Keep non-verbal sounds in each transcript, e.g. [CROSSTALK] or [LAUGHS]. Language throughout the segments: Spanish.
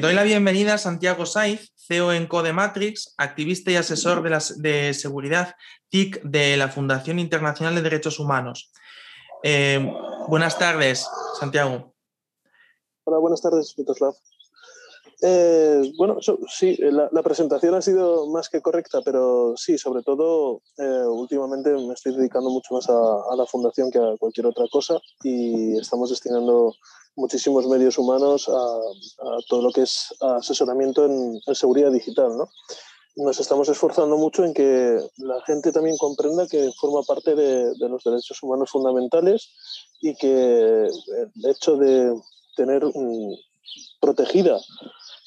doy la bienvenida a Santiago Saiz, CEO en Codematrix, activista y asesor de, de seguridad TIC de la Fundación Internacional de Derechos Humanos. Eh, buenas tardes, Santiago. Hola, buenas tardes, Mitoslav. Eh, bueno, sí, la, presentación ha sido más que correcta, pero sí, sobre todo, eh, últimamente me estoy dedicando mucho más a, la fundación que a cualquier otra cosa y estamos destinando muchísimos medios humanos a, todo lo que es asesoramiento en, seguridad digital. ¿no? Nos estamos esforzando mucho en que la gente también comprenda que forma parte de, los derechos humanos fundamentales y que el hecho de tener un, protegida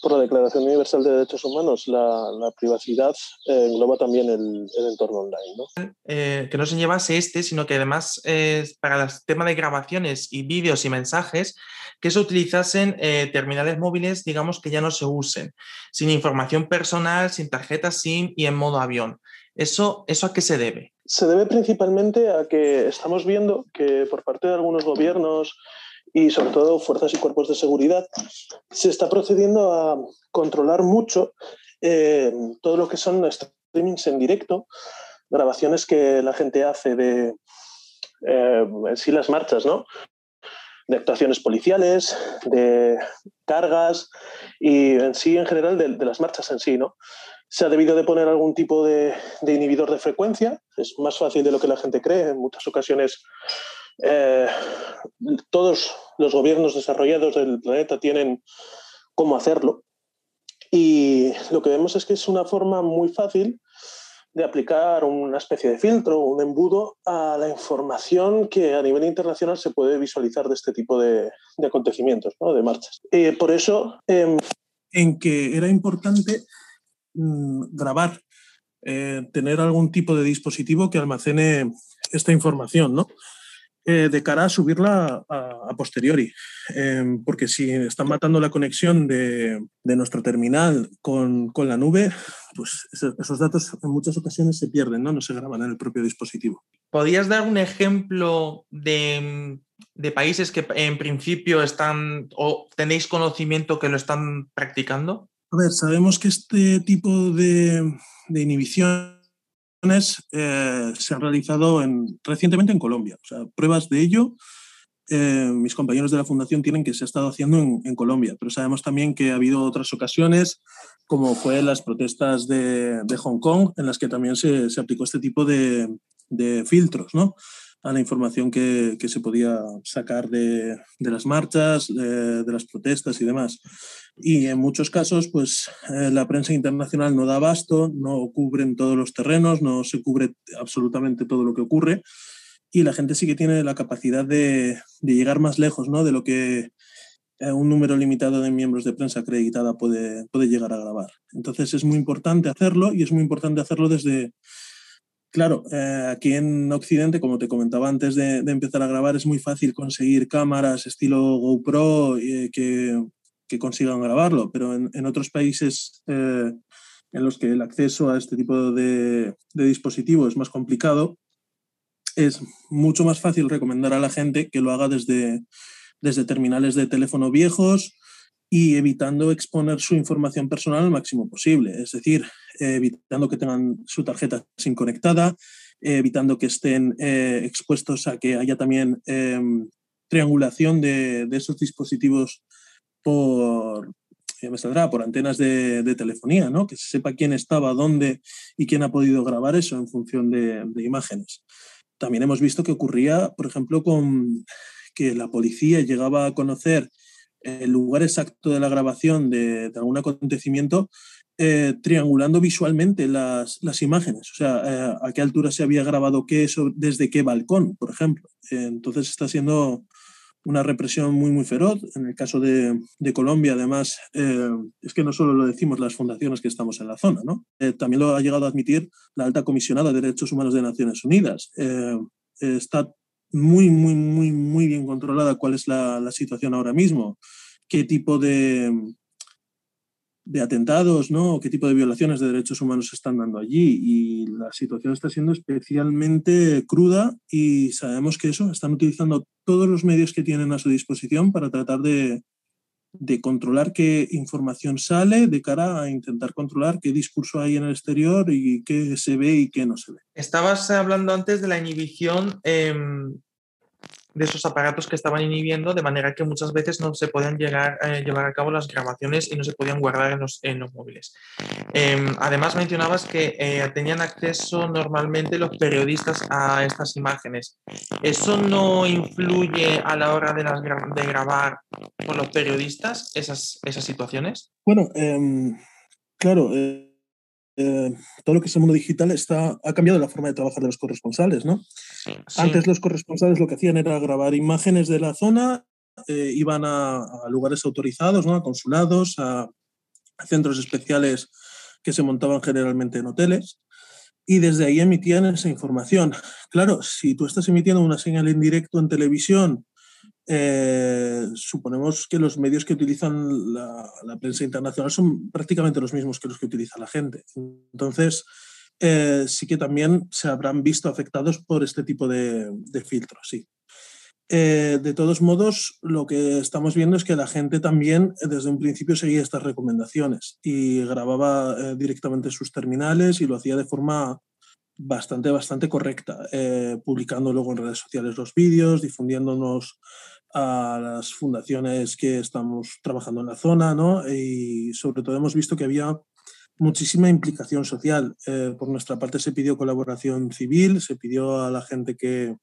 por la Declaración Universal de Derechos Humanos, la, privacidad eh, engloba también el, entorno online. ¿no? Eh, que no se llevase este, sino que además para el tema de grabaciones y vídeos y mensajes, que se utilizasen eh, terminales móviles, digamos, que ya no se usen, sin información personal, sin tarjeta SIM y en modo avión. ¿Eso, ¿Eso a qué se debe? Se debe principalmente a que estamos viendo que por parte de algunos gobiernos, y sobre todo fuerzas y cuerpos de seguridad, se está procediendo a controlar mucho eh, todo lo que son streamings en directo, grabaciones que la gente hace de eh, sí las marchas, ¿no? de actuaciones policiales, de cargas y en sí, en general, de, las marchas en sí. ¿no? Se ha debido de poner algún tipo de, de, inhibidor de frecuencia, es más fácil de lo que la gente cree. En muchas ocasiones eh, todos los gobiernos desarrollados del planeta tienen cómo hacerlo. Y lo que vemos es que es una forma muy fácil de aplicar una especie de filtro, un embudo a la información que a nivel internacional se puede visualizar de este tipo de, acontecimientos, de marchas. Eh, por eso... Em, en que era importante mm, grabar, eh, tener algún tipo de dispositivo que almacene esta información, ¿no? Eh, de cara a subirla a, posteriori. Em, porque si están matando la conexión de, nuestro terminal con, la nube, pues esos, datos en muchas ocasiones se pierden, ¿no? no se graban en el propio dispositivo. ¿Podrías dar un ejemplo de, países que en principio están o tenéis conocimiento que lo están practicando? A ver, sabemos que este tipo de, de inhibición eh, se han realizado en, recientemente en Colombia. O pruebas de ello, eh, mis compañeros de la Fundación tienen que se ha estado haciendo en, Colombia, pero sabemos también que ha habido otras ocasiones, como fue las protestas de, Hong Kong, en las que también se, se aplicó este tipo de, de filtros, ¿no? A la información que, que se podía sacar de, de las marchas, de, las protestas y demás. Y en muchos casos, pues eh, la prensa internacional no da abasto, no cubren todos los terrenos, no se cubre absolutamente todo lo que ocurre y la gente sí que tiene la capacidad de, de llegar más lejos ¿no? de lo que eh, un número limitado de miembros de prensa acreditada puede, puede llegar a grabar. Entonces es muy importante hacerlo y es muy importante hacerlo desde, Claro, eh, aquí en Occidente, como te comentaba antes de, empezar a grabar, es muy fácil conseguir cámaras estilo GoPro eh, que, consigan grabarlo, pero en, otros países eh, en los que el acceso a este tipo de, de es más complicado, es mucho más fácil recomendar a la gente que lo haga desde, desde terminales de teléfono viejos y evitando exponer su información personal al máximo posible. Es decir, evitando que tengan su tarjeta sin conectada, evitando que estén eh, expuestos a que haya también em, triangulación de, esos dispositivos por, me saldrá, por antenas de, telefonía, ¿no? que se sepa quién estaba, dónde y quién ha podido grabar eso en función de, de imágenes. También hemos visto que ocurría, por ejemplo, con que la policía llegaba a conocer el lugar exacto de la grabación de, algún acontecimiento, eh, triangulando visualmente las, imágenes, o sea, eh, a qué altura se había grabado qué, desde qué balcón, por ejemplo. Eh, entonces está siendo una represión muy, muy feroz. En el caso de, Colombia, además, es que no solo lo decimos las fundaciones que estamos en la zona, ¿no? también lo ha llegado a admitir la alta comisionada de Derechos Humanos de Naciones Unidas. está muy, muy, muy, muy bien controlada cuál es la situación ahora mismo, qué tipo de, de atentados, ¿no? qué tipo de violaciones de derechos humanos se están dando allí. Y la situación está siendo especialmente cruda y sabemos que eso, están utilizando todos los medios que tienen a su disposición para tratar de, de controlar qué información sale de cara a intentar controlar qué discurso hay en el exterior y qué se ve y qué no se ve. Estabas hablando antes de la inhibición em, de esos aparatos que estaban inhibiendo, de manera que muchas veces no se podían llegar, eh, llevar a cabo las grabaciones y no se podían guardar en los, en los móviles. Em, además, mencionabas que eh, tenían acceso normalmente los periodistas a estas imágenes. ¿Eso no influye a la hora de, las, de grabar por los periodistas esas, esas situaciones? Bueno, em, claro. Eh, eh, todo lo que es el mundo digital está, ha cambiado la forma de trabajar de los corresponsales, ¿no? Antes los corresponsales lo que hacían era grabar imágenes de la zona, eh, iban a, lugares autorizados, ¿no? A consulados, a, centros especiales que se montaban generalmente en hoteles y desde ahí emitían esa información. Claro, si tú estás emitiendo una señal en directo en televisión eh, suponemos que los medios que utilizan la, prensa internacional son prácticamente los mismos que los que utiliza la gente. Entonces, eh, sí que también se habrán visto afectados por este tipo de, filtros, sí. Eh, de todos modos, lo que estamos viendo es que la gente también desde un principio seguía estas recomendaciones y grababa directamente sus terminales y lo hacía de forma bastante, bastante correcta, publicando luego en redes sociales los vídeos, difundiéndonos a las fundaciones que estamos trabajando en la zona, ¿no? Y sobre todo hemos visto que había muchísima implicación social. Eh, por nuestra parte se pidió colaboración civil, se pidió a la gente que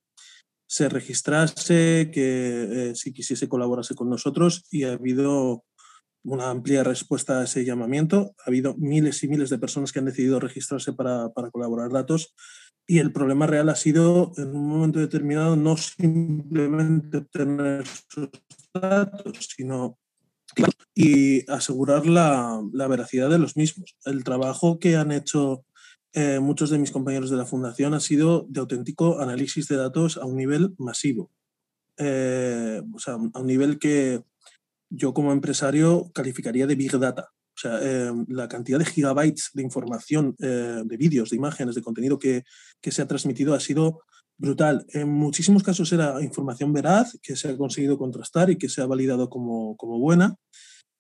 se registrase, que eh, si quisiese colaborarse con nosotros y ha habido una amplia respuesta a ese llamamiento. Ha habido miles y miles de personas que han decidido registrarse para, para colaborar datos y el problema real ha sido, en un momento determinado, no simplemente obtener esos datos, sino y asegurar la, la, veracidad de los mismos. El trabajo que han hecho eh, muchos de mis compañeros de la Fundación ha sido de auténtico análisis de datos a un nivel masivo. Eh, o sea, a un nivel que yo como empresario calificaría de Big Data. O sea, em, la cantidad de gigabytes de información, eh, de vídeos, de imágenes, de contenido que, que, se ha transmitido ha sido brutal. En muchísimos casos era información veraz que se ha conseguido contrastar y que se ha validado como, como buena,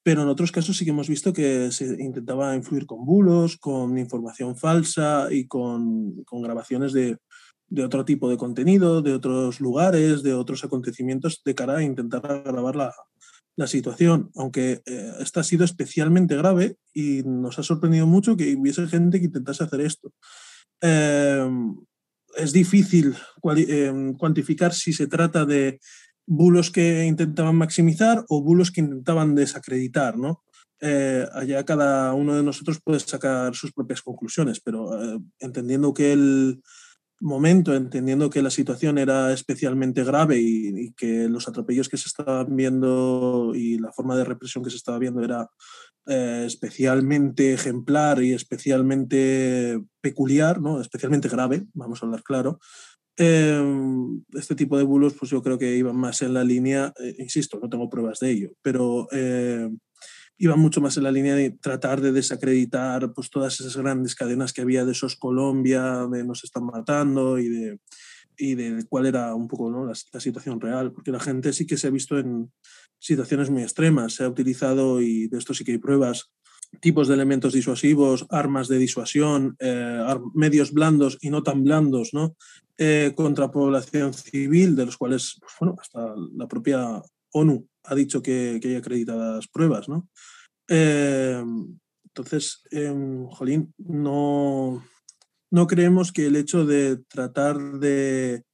pero en otros casos sí que hemos visto que se intentaba influir con bulos, con información falsa y con, con grabaciones de, de otro tipo de contenido, de otros lugares, de otros acontecimientos de cara a intentar grabar la, la situación, aunque eh, esta ha sido especialmente grave y nos ha sorprendido mucho que hubiese gente que intentase hacer esto. Em, es difícil em, cuantificar si se trata de bulos que intentaban maximizar o bulos que intentaban desacreditar, ¿no? Eh, allá cada uno de nosotros puede sacar sus propias conclusiones, pero eh, entendiendo que el, momento, entendiendo que la situación era especialmente grave y, que los atropellos que se estaban viendo y la forma de represión que se estaba viendo era eh, especialmente ejemplar y especialmente peculiar, ¿no? especialmente grave, vamos a hablar claro. Em, este tipo de bulos, pues yo creo que iban más en la línea, eh, insisto, no tengo pruebas de ello, pero eh, iba mucho más en la línea de tratar de desacreditar pues, todas esas grandes cadenas que había de esos Colombia, de nos están matando y de, y de cuál era un poco ¿no? la, situación real, porque la gente sí que se ha visto en situaciones muy extremas, se ha utilizado, y de esto sí que hay pruebas, tipos de elementos disuasivos, armas de disuasión, eh, medios blandos y no tan blandos, ¿no? Eh, contra población civil, de los cuales, pues, bueno, hasta la propia ONU ha dicho que, que hay acreditadas pruebas, ¿no? Eh, entonces, em, Jolín, no, no creemos que el hecho de tratar de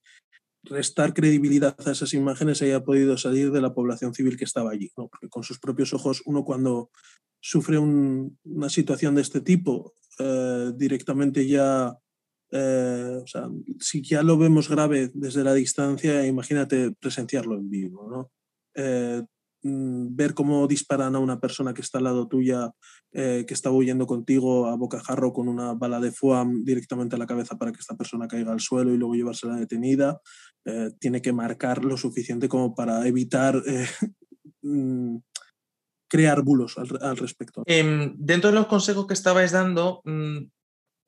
restar credibilidad a esas imágenes haya podido salir de la población civil que estaba allí, ¿no? porque con sus propios ojos uno cuando sufre una situación de este tipo, eh, directamente ya, eh, o sea, si ya lo vemos grave desde la distancia, imagínate presenciarlo en vivo. ¿no? Eh, mm, ver cómo disparan a una persona que está al lado tuya, eh, que está huyendo contigo a bocajarro con una bala de FUAM directamente a la cabeza para que esta persona caiga al suelo y luego llevársela detenida, eh, tiene que marcar lo suficiente como para evitar [LAUGHS] mm, crear bulos al, respecto. Em, dentro de los consejos que estabais dando, mm,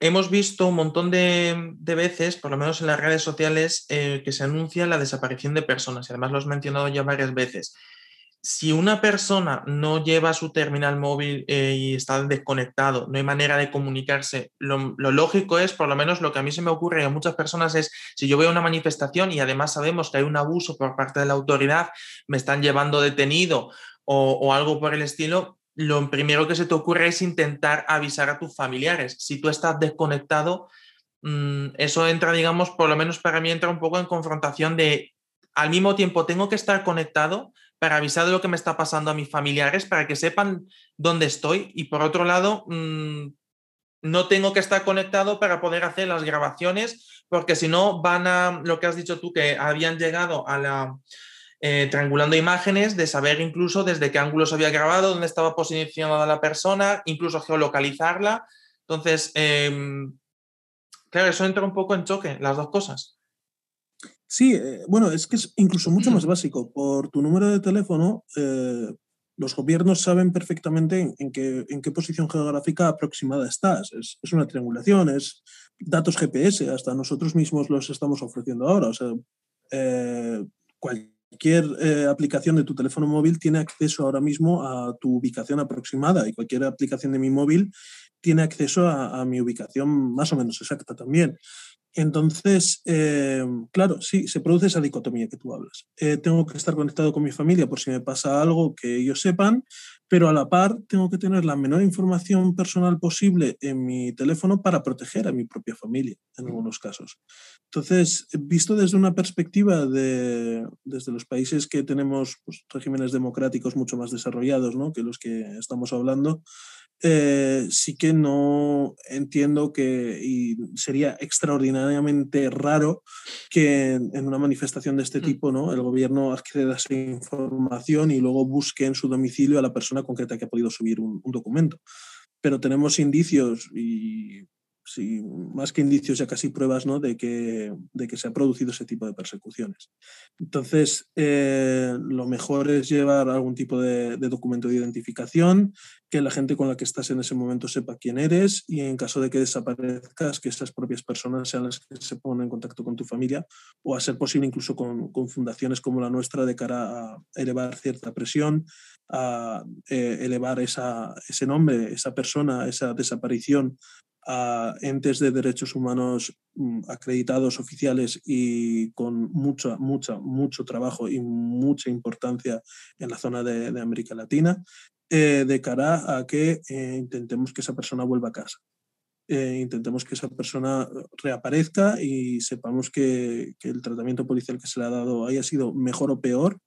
hemos visto un montón de, veces, por lo menos en las redes sociales, eh, que se anuncia la desaparición de personas y además lo has mencionado ya varias veces. si una persona no lleva su terminal móvil eh, y está desconectado, no hay manera de comunicarse, lo, lógico es, por lo menos lo que a mí se me ocurre a muchas personas es, si yo veo una manifestación y además sabemos que hay un abuso por parte de la autoridad, me están llevando detenido o, algo por el estilo, lo primero que se te ocurre es intentar avisar a tus familiares. Si tú estás desconectado, mm, eso entra, digamos, por lo menos para mí entra un poco en confrontación de, al mismo tiempo tengo que estar conectado, para avisar de lo que me está pasando a mis familiares, para que sepan dónde estoy. Y por otro lado, mm, no tengo que estar conectado para poder hacer las grabaciones, porque si no van a, lo que has dicho tú, que habían llegado a la, eh, triangulando imágenes, de saber incluso desde qué ángulo se había grabado, dónde estaba posicionada la persona, incluso geolocalizarla. Entonces, em, claro, eso entra un poco en choque, las dos cosas. Sí, eh, bueno, es que es incluso mucho más [CLEARS THROAT] básico. Por tu número de teléfono, eh, los gobiernos saben perfectamente en, qué, en, qué, posición geográfica aproximada estás. Es, es, una triangulación, es datos GPS, hasta nosotros mismos los estamos ofreciendo ahora. O sea, eh, cualquier aplicación de tu teléfono móvil tiene acceso ahora mismo a tu ubicación aproximada y cualquier aplicación de mi móvil tiene acceso a, a mi ubicación más o menos exacta también. Entonces, eh, claro, sí, se produce esa dicotomía que tú hablas. Eh, tengo que estar conectado con mi familia por si me pasa algo que ellos sepan, pero a la par tengo que tener la menor información personal posible en mi teléfono para proteger a mi propia familia, en algunos casos. Entonces, visto desde una perspectiva de, desde los países que tenemos pues, regímenes democráticos mucho más desarrollados ¿no? que los que estamos hablando, eh, sí que no entiendo que y sería extraordinariamente raro que en, una manifestación de este mm. tipo ¿no? el gobierno acceda a esa información y luego busque en su domicilio a la persona concreta que ha podido subir un documento. Pero tenemos indicios y más que indicios, ya casi pruebas ¿no? de, que, de que se ha producido ese tipo de persecuciones. Entonces, eh, lo mejor es llevar algún tipo de, documento de identificación, que la gente con la que estás en ese momento sepa quién eres y en caso de que desaparezcas, que esas propias personas sean las que se pongan en contacto con tu familia o a ser posible incluso con, con fundaciones como la nuestra de cara a elevar cierta presión, a eh, elevar esa, ese nombre, esa persona, esa desaparición a entes de derechos humanos mm, acreditados oficiales y con mucho, mucho, mucho trabajo y mucha importancia en la zona de, América Latina, eh, de cara a que eh, intentemos que esa persona vuelva a casa. Eh, intentemos que esa persona reaparezca y sepamos que, el tratamiento policial que se le ha dado haya sido mejor o peor,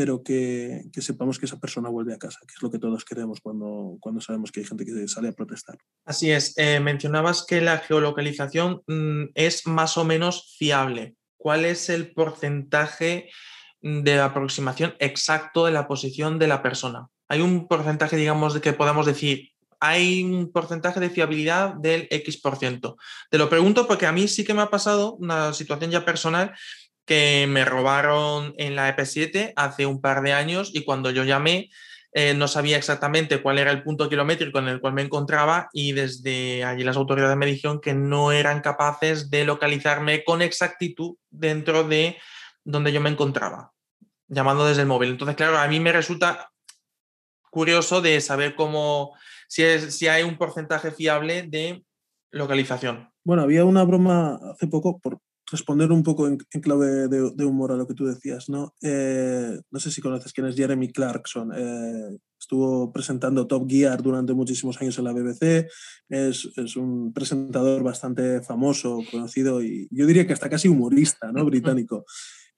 pero que, sepamos que esa persona vuelve a casa, que es lo que todos queremos cuando, cuando sabemos que hay gente que sale a protestar. Así es, eh, mencionabas que la geolocalización mm, es más o menos fiable. ¿Cuál es el porcentaje de aproximación exacto de la posición de la persona? Hay un porcentaje, digamos, de que podamos decir, hay un porcentaje de fiabilidad del X%. Te lo pregunto porque a mí sí que me ha pasado una situación ya personal que me robaron en la EP7 hace un par de años y cuando yo llamé eh, no sabía exactamente cuál era el punto kilométrico en el cual me encontraba y desde allí las autoridades me dijeron que no eran capaces de localizarme con exactitud dentro de donde yo me encontraba, llamando desde el móvil. Entonces, claro, a mí me resulta curioso de saber cómo, si, es, si hay un porcentaje fiable de localización. Bueno, había una broma hace poco, por, responder un poco en, clave de, humor a lo que tú decías, ¿no? Eh, no sé si conoces quién es Jeremy Clarkson. Eh, estuvo presentando Top Gear durante muchísimos años en la BBC. Es, es, un presentador bastante famoso, conocido y yo diría que hasta casi humorista, ¿no? Británico.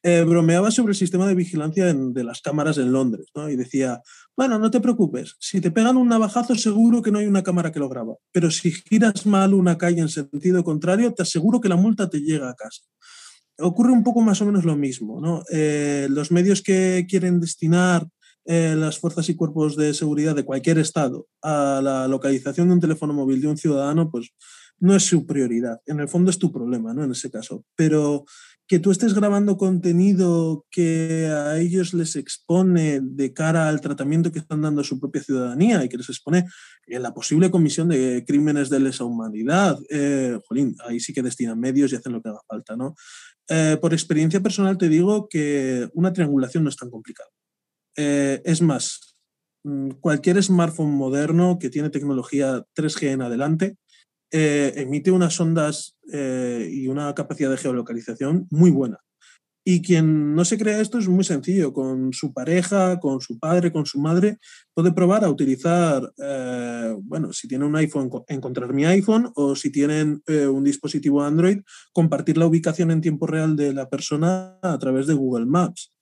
Eh, bromeaba sobre el sistema de vigilancia de las cámaras en Londres. Y decía, bueno, no te preocupes, si te pegan un navajazo seguro que no hay una cámara que lo graba, pero si giras mal una calle en sentido contrario, te aseguro que la multa te llega a casa. Ocurre un poco más o menos lo mismo. Eh, los medios que quieren destinar eh, las fuerzas y cuerpos de seguridad de cualquier estado a la localización de un teléfono móvil de un ciudadano, pues no es su prioridad. En el fondo es tu problema, ¿no? En ese caso. Pero que tú estés grabando contenido que a ellos les expone de cara al tratamiento que están dando a su propia ciudadanía y que les expone en la posible comisión de crímenes de lesa humanidad, eh, jolín, ahí sí que destinan medios y hacen lo que haga falta, ¿no? Eh, por experiencia personal te digo que una triangulación no es tan complicada. es más, mm, cualquier smartphone moderno que tiene tecnología 3G en adelante emite unas ondas y una capacidad de geolocalización muy buena. Y quien no se crea esto es muy sencillo, con su pareja, con su padre, con su madre, puede probar a utilizar, eh, bueno, si tiene un iPhone, encontrar mi iPhone o si tienen eh, un dispositivo Android, compartir la ubicación en tiempo real de la persona a través de Google Maps.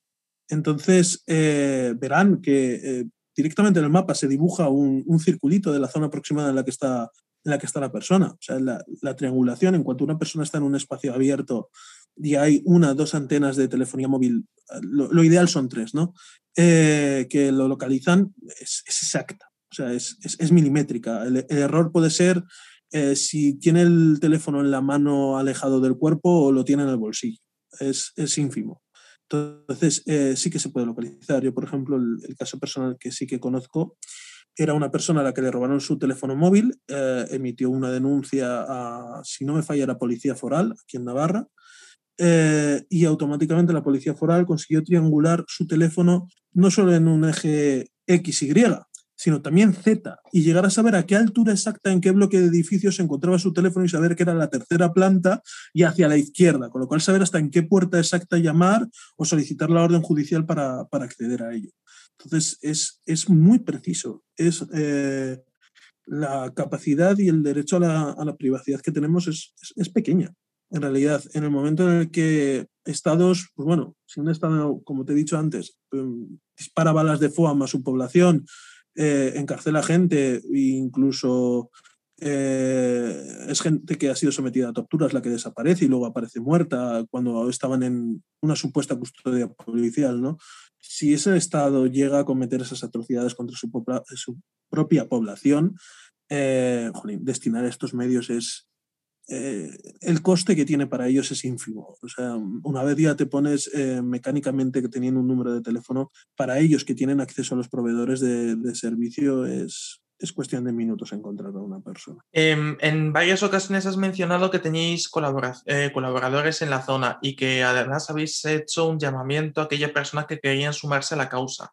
Entonces, eh, verán que directamente en el mapa se dibuja un, un, circulito de la zona aproximada en la que está, en la, que está la persona. O sea, la, la triangulación, en cuanto una persona está en un espacio abierto, y hay una, dos antenas de telefonía móvil, lo, ideal son tres, ¿no? Eh, que lo localizan, es, exacta, o sea, es, es, milimétrica. El, error puede ser eh, si tiene el teléfono en la mano alejado del cuerpo o lo tiene en el bolsillo. Es, es ínfimo. Entonces, eh, sí que se puede localizar. Yo, por ejemplo, el, caso personal que sí que conozco era una persona a la que le robaron su teléfono móvil, emitió una denuncia a, si no me falla, la Policía Foral, aquí en Navarra, eh, y automáticamente la policía foral consiguió triangular su teléfono no solo en un eje X, Y, sino también Z, y llegar a saber a qué altura exacta, en qué bloque de edificio se encontraba su teléfono y saber que era la tercera planta y hacia la izquierda, con lo cual saber hasta en qué puerta exacta llamar o solicitar la orden judicial para, para acceder a ello. Entonces, es, es muy preciso. Es, eh, la capacidad y el derecho a la, a la privacidad que tenemos es, es, pequeña en realidad, en el momento en el que estados, pues bueno, si un estado, como te he dicho antes, em, dispara balas de FOAM a su población, eh, encarcela gente e incluso eh, es gente que ha sido sometida a torturas la que desaparece y luego aparece muerta cuando estaban en una supuesta custodia policial, ¿no? Si ese Estado llega a cometer esas atrocidades contra su, propia población, eh, destinar estos medios es, eh, el coste que tiene para ellos es ínfimo. O sea, una vez ya te pones eh, mecánicamente que teniendo un número de teléfono, para ellos que tienen acceso a los proveedores de, servicio es, es cuestión de minutos encontrar a una persona. Em, en varias ocasiones has mencionado que tenéis eh, colaboradores en la zona y que además habéis hecho un llamamiento a aquellas personas que querían sumarse a la causa.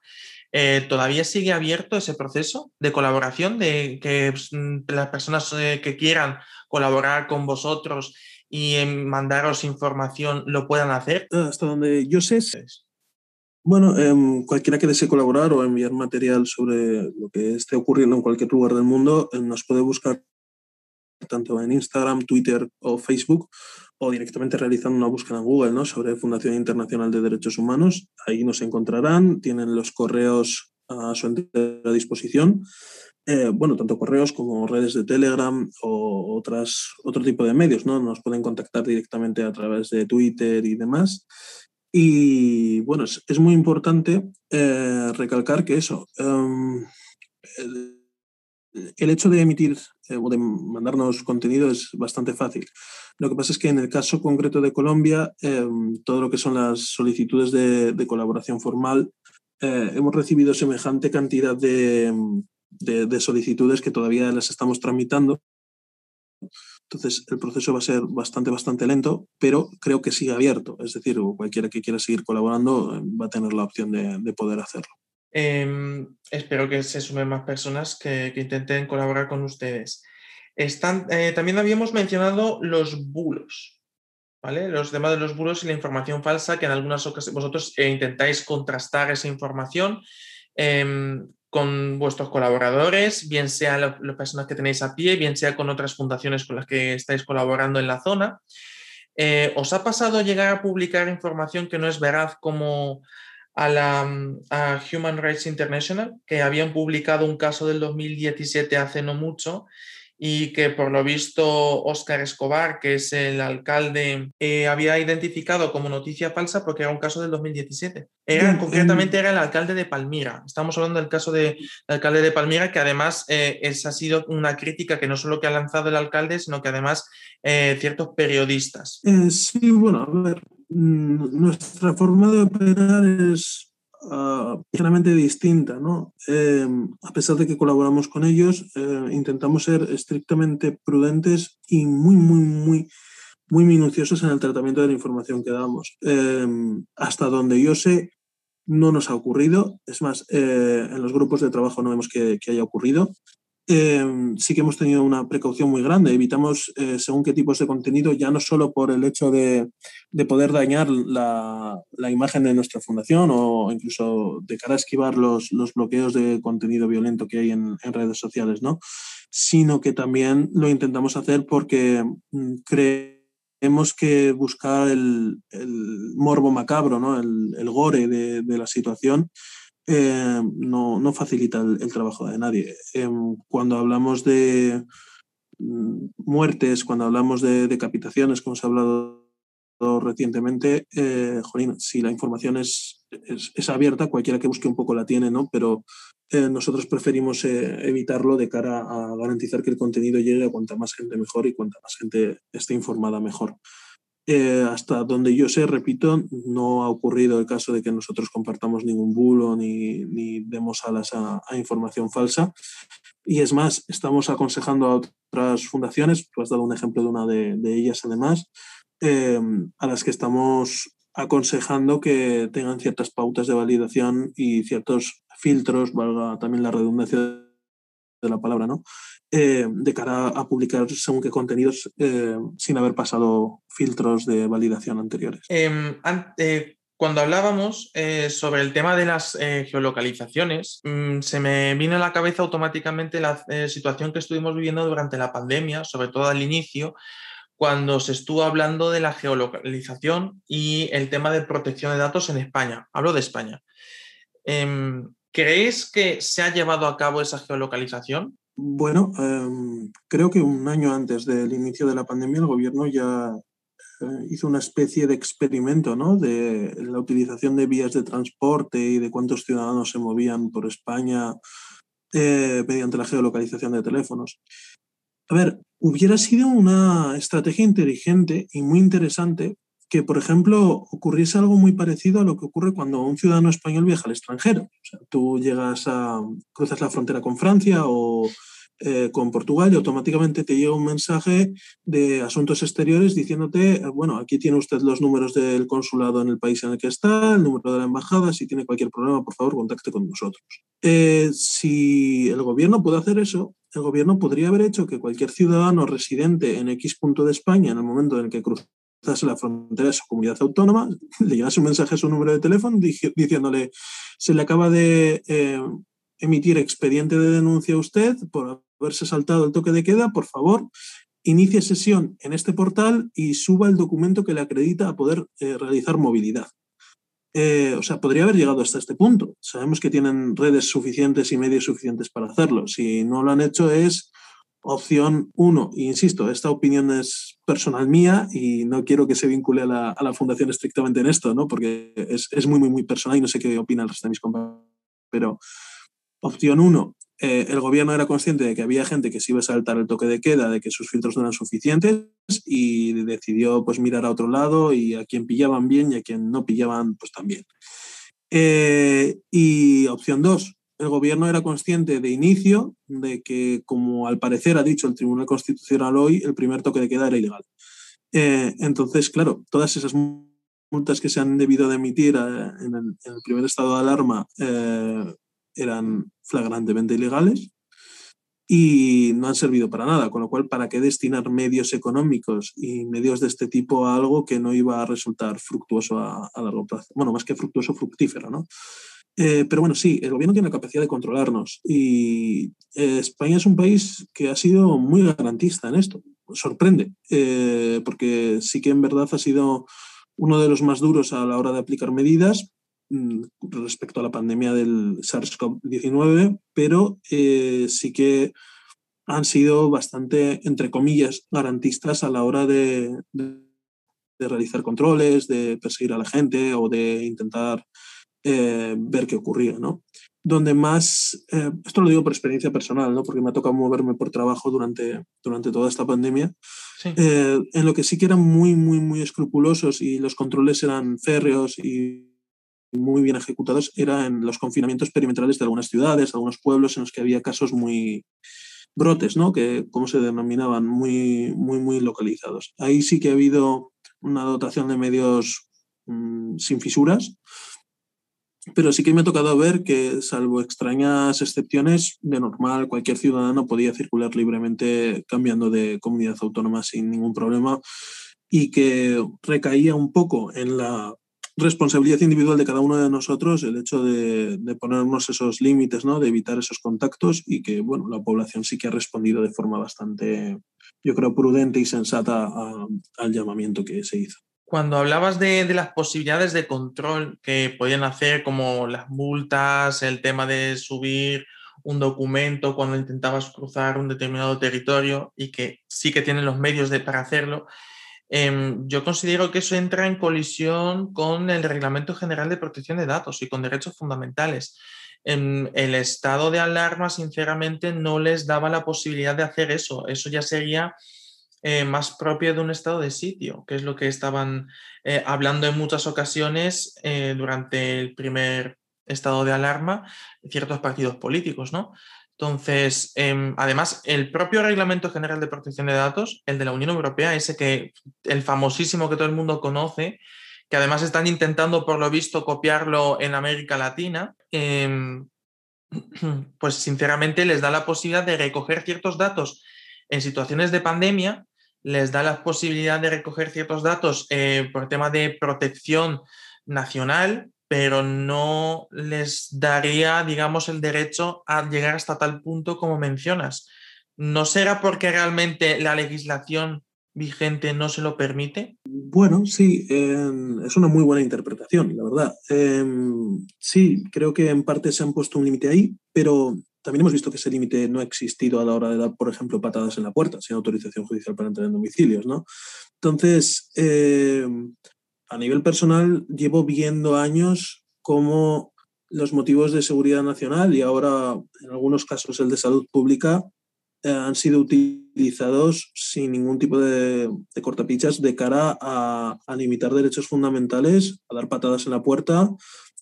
¿Todavía sigue abierto ese proceso de colaboración, de que pues, las personas que quieran colaborar con vosotros y mandaros información lo puedan hacer? Hasta donde yo sé. Bueno, em, cualquiera que desee colaborar o enviar material sobre lo que esté ocurriendo en cualquier lugar del mundo em, nos puede buscar tanto en Instagram, Twitter o Facebook o directamente realizando una búsqueda en Google ¿no? sobre Fundación Internacional de Derechos Humanos. Ahí nos encontrarán, tienen los correos a su entera disposición eh, bueno, tanto correos como redes de Telegram o otras, otro tipo de medios, ¿no? Nos pueden contactar directamente a través de Twitter y demás. Y bueno, es, es muy importante eh, recalcar que eso, um, el, hecho de emitir eh, o de mandarnos contenido es bastante fácil. Lo que pasa es que en el caso concreto de Colombia, eh, todo lo que son las solicitudes de, colaboración formal, hemos recibido semejante cantidad de, de, solicitudes que todavía las estamos tramitando. Entonces, el proceso va a ser bastante, bastante lento, pero creo que sigue abierto. Es decir, cualquiera que quiera seguir colaborando eh, va a tener la opción de, poder hacerlo. Em, espero que se sumen más personas que, intenten colaborar con ustedes. Están, eh, también habíamos mencionado los bulos, ¿vale? Los temas de los bulos y la información falsa, que en algunas ocasiones vosotros eh, intentáis contrastar esa información. Con vuestros colaboradores, bien sea las personas que tenéis a pie, bien sea con otras fundaciones con las que estáis colaborando en la zona. Eh, ¿Os ha pasado llegar a publicar información que no es veraz como a la a Human Rights International, que habían publicado un caso del 2017 hace no mucho y que por lo visto Óscar Escobar, que es el alcalde, eh, había identificado como noticia falsa porque era un caso del 2017. Era, concretamente era el alcalde de Palmira. Estamos hablando del caso del alcalde de Palmira, que además eh, esa ha sido una crítica que no solo que ha lanzado el alcalde, sino que además eh, ciertos periodistas. sí, bueno, a ver, mm, nuestra forma de operar es uh, ligeramente distinta. ¿no? Eh, a pesar de que colaboramos con ellos, eh, intentamos ser estrictamente prudentes y muy, muy, muy, muy minuciosos en el tratamiento de la información que damos. Eh, hasta donde yo sé, no nos ha ocurrido. Es más, eh, en los grupos de trabajo no vemos que, haya ocurrido. Em, sí que hemos tenido una precaución muy grande. Evitamos eh, según qué tipos de contenido, ya no solo por el hecho de, poder dañar la, imagen de nuestra fundación o incluso de cara a esquivar los, los bloqueos de contenido violento que hay en, en, redes sociales, ¿no? sino que también lo intentamos hacer porque mm, creemos que buscar el, morbo macabro, ¿no? el, gore de, la situación, eh, no, facilita el, trabajo de nadie. Em, cuando hablamos de mm, muertes, cuando hablamos de decapitaciones, como se ha hablado recientemente, eh, si la información es, es, abierta, cualquiera que busque un poco la tiene, ¿no? pero eh, nosotros preferimos eh, evitarlo de cara a garantizar que el contenido llegue a cuanta más gente mejor y cuanta más gente esté informada mejor. Eh, hasta donde yo sé, repito, no ha ocurrido el caso de que nosotros compartamos ningún bulo ni, ni demos alas a, información falsa. Y es más, estamos aconsejando a otras fundaciones, tú has dado un ejemplo de una de, de ellas además, a las que estamos aconsejando que tengan ciertas pautas de validación y ciertos filtros, valga también la redundancia de la palabra, ¿no? Eh, de cara a publicar según qué contenidos eh, sin haber pasado filtros de validación anteriores. Em, cuando hablábamos eh, sobre el tema de las geolocalizaciones, mm, se me vino a la cabeza automáticamente la situación que estuvimos viviendo durante la pandemia, sobre todo al inicio, cuando se estuvo hablando de la geolocalización y el tema de protección de datos en España. Hablo de España. Em, ¿Creéis que se ha llevado a cabo esa geolocalización? Bueno, em, creo que un año antes del inicio de la pandemia el gobierno ya eh, hizo una especie de experimento ¿no? de la utilización de vías de transporte y de cuántos ciudadanos se movían por España eh, mediante la geolocalización de teléfonos. A ver, hubiera sido una estrategia inteligente y muy interesante que, por ejemplo, ocurriese algo muy parecido a lo que ocurre cuando un ciudadano español viaja al extranjero. O sea, tú llegas a, cruzas la frontera con Francia o eh, con Portugal y automáticamente te llega un mensaje de asuntos exteriores diciéndote, eh, bueno, aquí tiene usted los números del consulado en el país en el que está, el número de la embajada, si tiene cualquier problema, por favor, contacte con nosotros. Eh, si el gobierno puede hacer eso, el gobierno podría haber hecho que cualquier ciudadano residente en X punto de España, en el momento en el que cruza la frontera de su comunidad autónoma, le llegase un mensaje a su número de teléfono diciéndole, se le acaba de eh, emitir expediente de denuncia a usted por haberse saltado el toque de queda, por favor, inicie sesión en este portal y suba el documento que le acredita a poder eh, realizar movilidad. Eh, o sea, podría haber llegado hasta este punto. Sabemos que tienen redes suficientes y medios suficientes para hacerlo. Si no lo han hecho es Opción uno, insisto, esta opinión es personal mía y no quiero que se vincule a la, fundación estrictamente en esto, ¿no? porque es, muy, muy, muy personal y no sé qué opina el resto de mis compañeros. Pero opción uno, eh, el gobierno era consciente de que había gente que se iba a saltar el toque de queda, de que sus filtros no eran suficientes y decidió pues mirar a otro lado y a quien pillaban bien y a quien no pillaban pues también. Eh, y opción dos, el gobierno era consciente de inicio de que, como al parecer ha dicho el Tribunal Constitucional hoy, el primer toque de queda era ilegal. Eh, entonces, claro, todas esas multas que se han debido de emitir eh, en, el, primer estado de alarma eh, eran flagrantemente ilegales y no han servido para nada, con lo cual, ¿para qué destinar medios económicos y medios de este tipo a algo que no iba a resultar fructuoso a, a largo plazo? Bueno, más que fructuoso, fructífero, ¿no? Eh, pero bueno, sí, el gobierno tiene la capacidad de controlarnos y eh, España es un país que ha sido muy garantista en esto. Sorprende, eh, porque sí que en verdad ha sido uno de los más duros a la hora de aplicar medidas mm, respecto a la pandemia del SARS-CoV-19, pero sí que han sido bastante, entre comillas, garantistas a la hora de, de realizar controles, de perseguir a la gente o de intentar eh, ver qué ocurría, ¿no? Donde más, eh, esto lo digo por experiencia personal, ¿no? Porque me ha tocado moverme por trabajo durante, durante toda esta pandemia, eh, en lo que sí que eran muy, muy, muy escrupulosos y los controles eran férreos y muy bien ejecutados, eran los confinamientos perimetrales de algunas ciudades, algunos pueblos en los que había casos muy brotes, ¿no? Que, como se denominaban, muy, muy, muy localizados. Ahí sí que ha habido una dotación de medios mm, sin fisuras, pero sí que me ha tocado ver que, salvo extrañas excepciones, de normal cualquier ciudadano podía circular libremente cambiando de comunidad autónoma sin ningún problema y que recaía un poco en la responsabilidad individual de cada uno de nosotros el hecho de, ponernos esos límites, ¿no? de evitar esos contactos y que bueno, la población sí que ha respondido de forma bastante, yo creo, prudente y sensata al llamamiento que se hizo. Cuando hablabas de, de, las posibilidades de control que podían hacer, como las multas, el tema de subir un documento cuando intentabas cruzar un determinado territorio y que sí que tienen los medios de, para hacerlo, Em, yo considero que eso entra en colisión con el Reglamento General de Protección de Datos y con derechos fundamentales. En el estado de alarma, sinceramente, no les daba la posibilidad de hacer eso. Eso ya sería eh, más propio de un estado de sitio, que es lo que estaban eh, hablando en muchas ocasiones eh, durante el primer estado de alarma ciertos partidos políticos, ¿no? Entonces, em, además, el propio Reglamento General de Protección de Datos, el de la Unión Europea, ese que el famosísimo que todo el mundo conoce, que además están intentando, por lo visto, copiarlo en América Latina, em, [CLEARS THROAT] pues sinceramente les da la posibilidad de recoger ciertos datos en situaciones de pandemia, les da la posibilidad de recoger ciertos datos eh, por tema de protección nacional, pero no les daría, digamos, el derecho a llegar hasta tal punto como mencionas. ¿No será porque realmente la legislación vigente no se lo permite? Bueno, sí, em, es una muy buena interpretación, la verdad. Em, sí, creo que en parte se han puesto un límite ahí, pero también hemos visto que ese límite no ha existido a la hora de dar, por ejemplo, patadas en la puerta, sin autorización judicial para entrar en domicilios, ¿no? Entonces, em, a nivel personal, llevo viendo años cómo los motivos de seguridad nacional y ahora en algunos casos el de salud pública eh, han sido utilizados sin ningún tipo de, cortapichas de cara a, limitar derechos fundamentales, a dar patadas en la puerta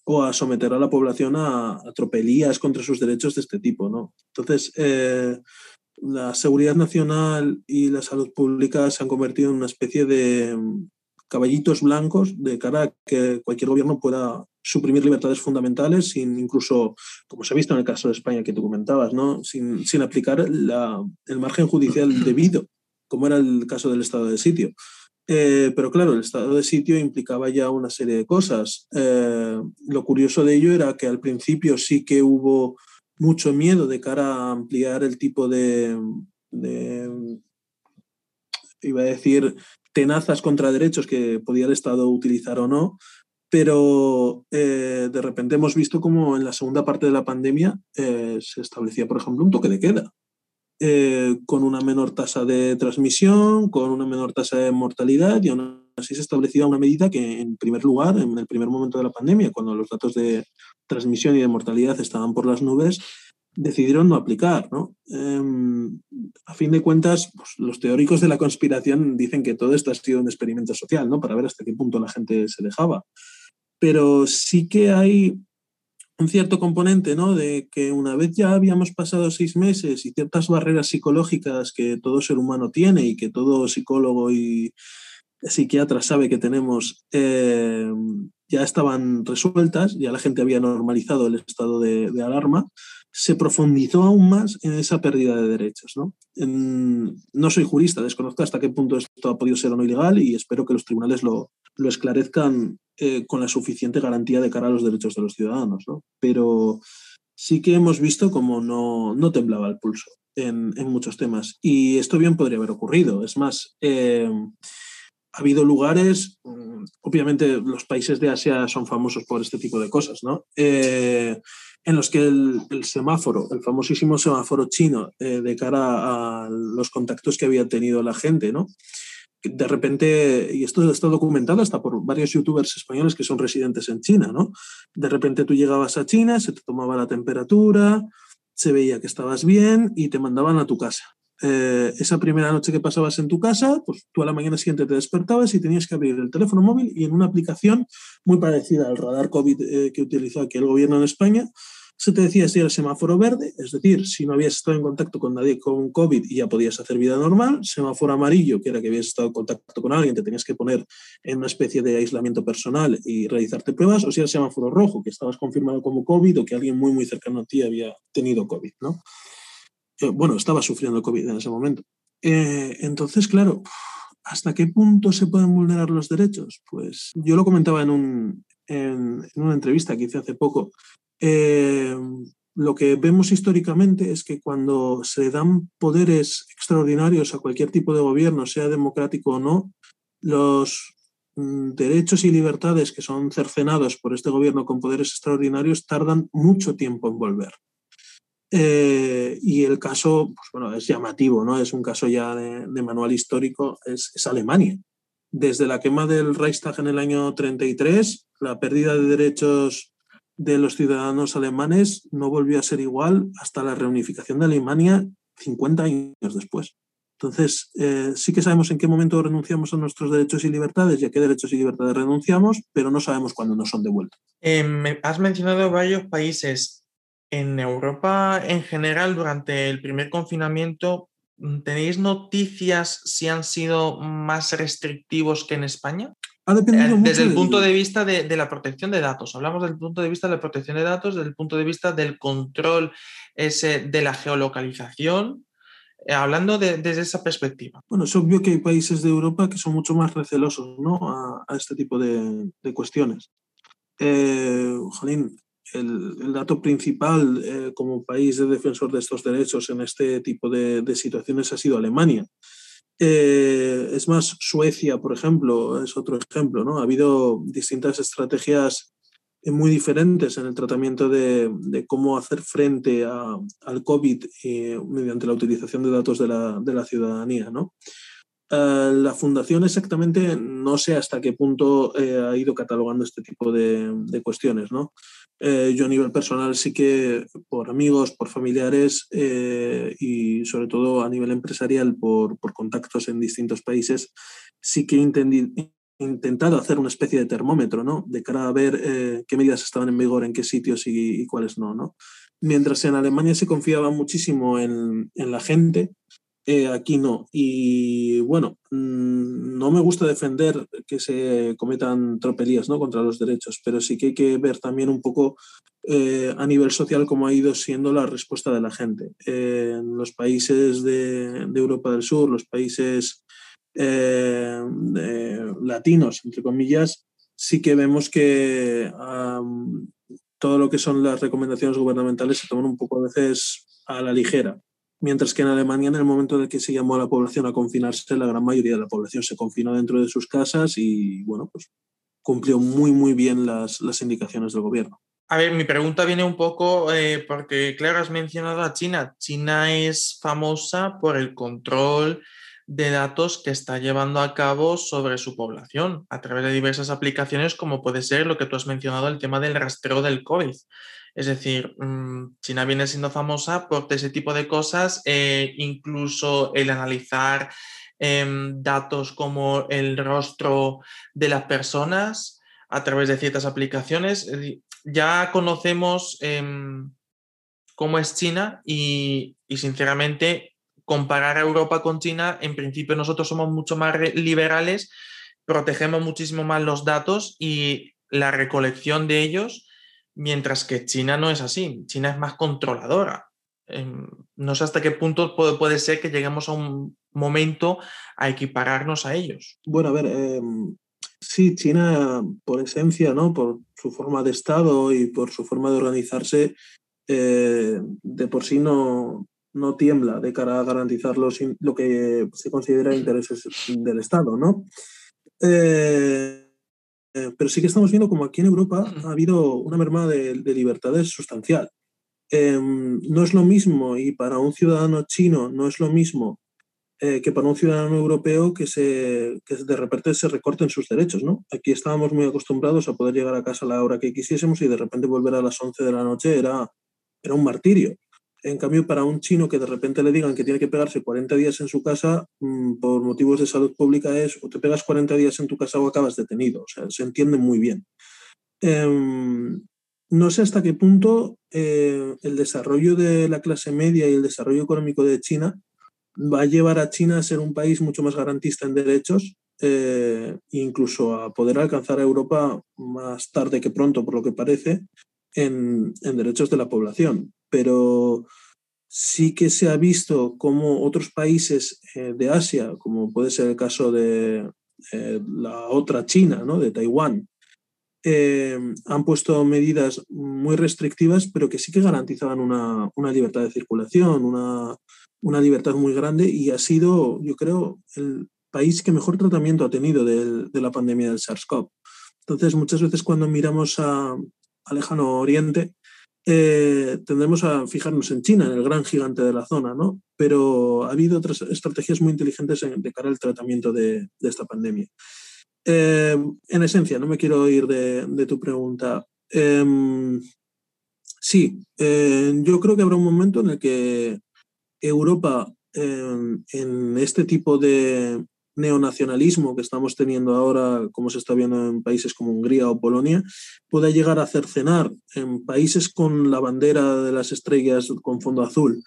o a someter a la población a, tropelías contra sus derechos de este tipo. ¿no? Entonces, eh, la seguridad nacional y la salud pública se han convertido en una especie de, caballitos blancos de cara a que cualquier gobierno pueda suprimir libertades fundamentales sin incluso, como se ha visto en el caso de España que tú comentabas, ¿no? sin, sin aplicar el margen judicial [CLEARS THROAT] debido, como era el caso del estado de sitio. Eh, pero claro, el estado de sitio implicaba ya una serie de cosas. Eh, lo curioso de ello era que al principio sí que hubo mucho miedo de cara a ampliar el tipo de, iba a decir, tenazas contra derechos que podía el Estado utilizar o no, pero eh, de repente hemos visto como en la segunda parte de la pandemia se establecía, por ejemplo, un toque de queda, eh, con una menor tasa de transmisión, con una menor tasa de mortalidad, y aún así se establecía una medida que, en primer lugar, en el primer momento de la pandemia, cuando los datos de transmisión y de mortalidad estaban por las nubes, decidieron no aplicar. ¿no? Em, a fin de cuentas, pues, los teóricos de la conspiración dicen que todo esto ha sido un experimento social, ¿no? para ver hasta qué punto la gente se dejaba. Pero sí que hay un cierto componente ¿no? de que una vez ya habíamos pasado seis meses y ciertas barreras psicológicas que todo ser humano tiene y que todo psicólogo y psiquiatra sabe que tenemos, em, ya estaban resueltas, ya la gente había normalizado el estado de, de alarma, se profundizó aún más en esa pérdida de derechos. ¿no? no soy jurista, desconozco hasta qué punto esto ha podido ser o no ilegal y espero que los tribunales lo, lo esclarezcan eh, con la suficiente garantía de cara a los derechos de los ciudadanos. ¿no? Pero sí que hemos visto como no, no temblaba el pulso en, en, muchos temas. Y esto bien podría haber ocurrido. Es más, eh, ha habido lugares, mm, obviamente los países de Asia son famosos por este tipo de cosas, ¿no? Eh, en los que el, semáforo, el famosísimo semáforo chino, de cara a los contactos que había tenido la gente, ¿no? De repente, y esto está documentado hasta por varios youtubers españoles que son residentes en China, ¿no? De repente tú llegabas a China, se te tomaba la temperatura, se veía que estabas bien y te mandaban a tu casa. Eh, esa primera noche que pasabas en tu casa, pues tú a la mañana siguiente te despertabas y tenías que abrir el teléfono móvil y en una aplicación muy parecida al radar COVID eh, que utilizó aquí el gobierno en España, Se te decía si era semáforo verde, es decir, si no habías estado en contacto con nadie con COVID y ya podías hacer vida normal. Semáforo amarillo, que era que habías estado en contacto con alguien, te tenías que poner en una especie de aislamiento personal y realizarte pruebas. O si era semáforo rojo, que estabas confirmado como COVID o que alguien muy, muy cercano a ti había tenido COVID, ¿no? Eh, bueno, estaba sufriendo COVID en ese momento. Eh, entonces, claro, ¿hasta qué punto se pueden vulnerar los derechos? Pues yo lo comentaba en, un, en, una entrevista que hice hace poco. Eh, lo que vemos históricamente es que cuando se dan poderes extraordinarios a cualquier tipo de gobierno, sea democrático o no, los mm, derechos y libertades que son cercenados por este gobierno con poderes extraordinarios tardan mucho tiempo en volver. Eh, y el caso, pues bueno, es llamativo, ¿no? Es un caso ya de, manual histórico, es, Alemania. Desde la quema del Reichstag en el año 33, la pérdida de derechos de los ciudadanos alemanes no volvió a ser igual hasta la reunificación de Alemania 50 años después. Entonces, eh, sí que sabemos en qué momento renunciamos a nuestros derechos y libertades y a qué derechos y libertades renunciamos, pero no sabemos cuándo nos son devueltos. Eh, has mencionado varios países en Europa en general, durante el primer confinamiento, ¿tenéis noticias si han sido más restrictivos que en España? Ha dependido eh, mucho desde el punto de vista de, la protección de datos. Hablamos del punto de vista de la protección de datos, desde el punto de vista del control ese de la geolocalización, eh, hablando desde esa perspectiva. Bueno, es obvio que hay países de Europa que son mucho más recelosos ¿no? a, este tipo de, cuestiones. Eh, el, dato principal eh, como país de defensor de estos derechos en este tipo de, situaciones ha sido Alemania. Eh, es más, Suecia, por ejemplo, es otro ejemplo. ¿no? Ha habido distintas estrategias muy diferentes en el tratamiento de, cómo hacer frente al COVID eh, mediante la utilización de datos de la, de la ciudadanía. ¿no? Eh, la fundación exactamente no sé hasta qué punto ha ido catalogando este tipo de, cuestiones. ¿no? Eh, yo a nivel personal sí que por amigos, por familiares y sobre todo a nivel empresarial por, contactos en distintos países, sí que he intentado hacer una especie de termómetro ¿no? de cara a ver qué medidas estaban en vigor, en qué sitios y, cuáles no, no. Mientras en Alemania se confiaba muchísimo en, en la gente, eh, aquí no. Y bueno, mm, no me gusta defender que se cometan tropelías ¿no? contra los derechos, pero sí que hay que ver también un poco eh, a nivel social cómo ha ido siendo la respuesta de la gente. en los países de, Europa del Sur, los países eh, latinos, entre comillas, sí que vemos que todo lo que son las recomendaciones gubernamentales se toman un poco a veces a la ligera mientras que en Alemania en el momento en que se llamó a la población a confinarse, la gran mayoría de la población se confinó dentro de sus casas y, bueno, pues cumplió muy, muy bien las, indicaciones del gobierno. A ver, mi pregunta viene un poco eh, porque, claro, has mencionado a China. China es famosa por el control de datos que está llevando a cabo sobre su población a través de diversas aplicaciones, como puede ser lo que tú has mencionado, el tema del rastreo del COVID. Es decir, mm, China viene siendo famosa por ese tipo de cosas, eh, incluso el analizar em, datos como el rostro de las personas a través de ciertas aplicaciones. Ya conocemos em, cómo es China y, y sinceramente comparar a Europa con China, en principio nosotros somos mucho más liberales, protegemos muchísimo más los datos y la recolección de ellos mientras que China no es así, China es más controladora. Em, no sé hasta qué punto puede, ser que lleguemos a un momento a equipararnos a ellos. Bueno, a ver, em, sí, China por esencia, ¿no? por su forma de Estado y por su forma de organizarse, eh, de por sí no, no tiembla de cara a garantizar lo que se considera intereses del Estado, ¿no? Eh, eh, pero sí que estamos viendo como aquí en Europa ha habido una merma de, libertades sustancial. Em, no es lo mismo, y para un ciudadano chino no es lo mismo eh, que para un ciudadano europeo que, se, que de repente se recorten sus derechos. ¿no? Aquí estábamos muy acostumbrados a poder llegar a casa a la hora que quisiésemos y de repente volver a las 11 de la noche era, era un martirio. En cambio, para un chino que de repente le digan que tiene que pegarse 40 días en su casa mm, por motivos de salud pública es o te pegas 40 días en tu casa o acabas detenido. O sea, se entiende muy bien. Em, no sé hasta qué punto eh, el desarrollo de la clase media y el desarrollo económico de China va a llevar a China a ser un país mucho más garantista en derechos, eh, incluso a poder alcanzar a Europa más tarde que pronto, por lo que parece, en, derechos de la población. Pero sí que se ha visto como otros países eh, de Asia, como puede ser el caso de la otra China, ¿no? de Taiwán, eh, han puesto medidas muy restrictivas, pero que sí que garantizaban una, una libertad de circulación, una, una, libertad muy grande y ha sido, yo creo, el país que mejor tratamiento ha tenido de, de la pandemia del SARS-CoV. Entonces, muchas veces cuando miramos a, a lejano oriente, eh, tendremos a fijarnos en China, en el gran gigante de la zona, ¿no? Pero ha habido otras estrategias muy inteligentes de cara al tratamiento de, esta pandemia. Eh, en esencia, no me quiero ir de, tu pregunta. Em, sí, eh, yo creo que habrá un momento en el que Europa, em, en este tipo de neonacionalismo que estamos teniendo ahora, como se está viendo en países como Hungría o Polonia, pueda llegar a cercenar en países con la bandera de las estrellas con fondo azul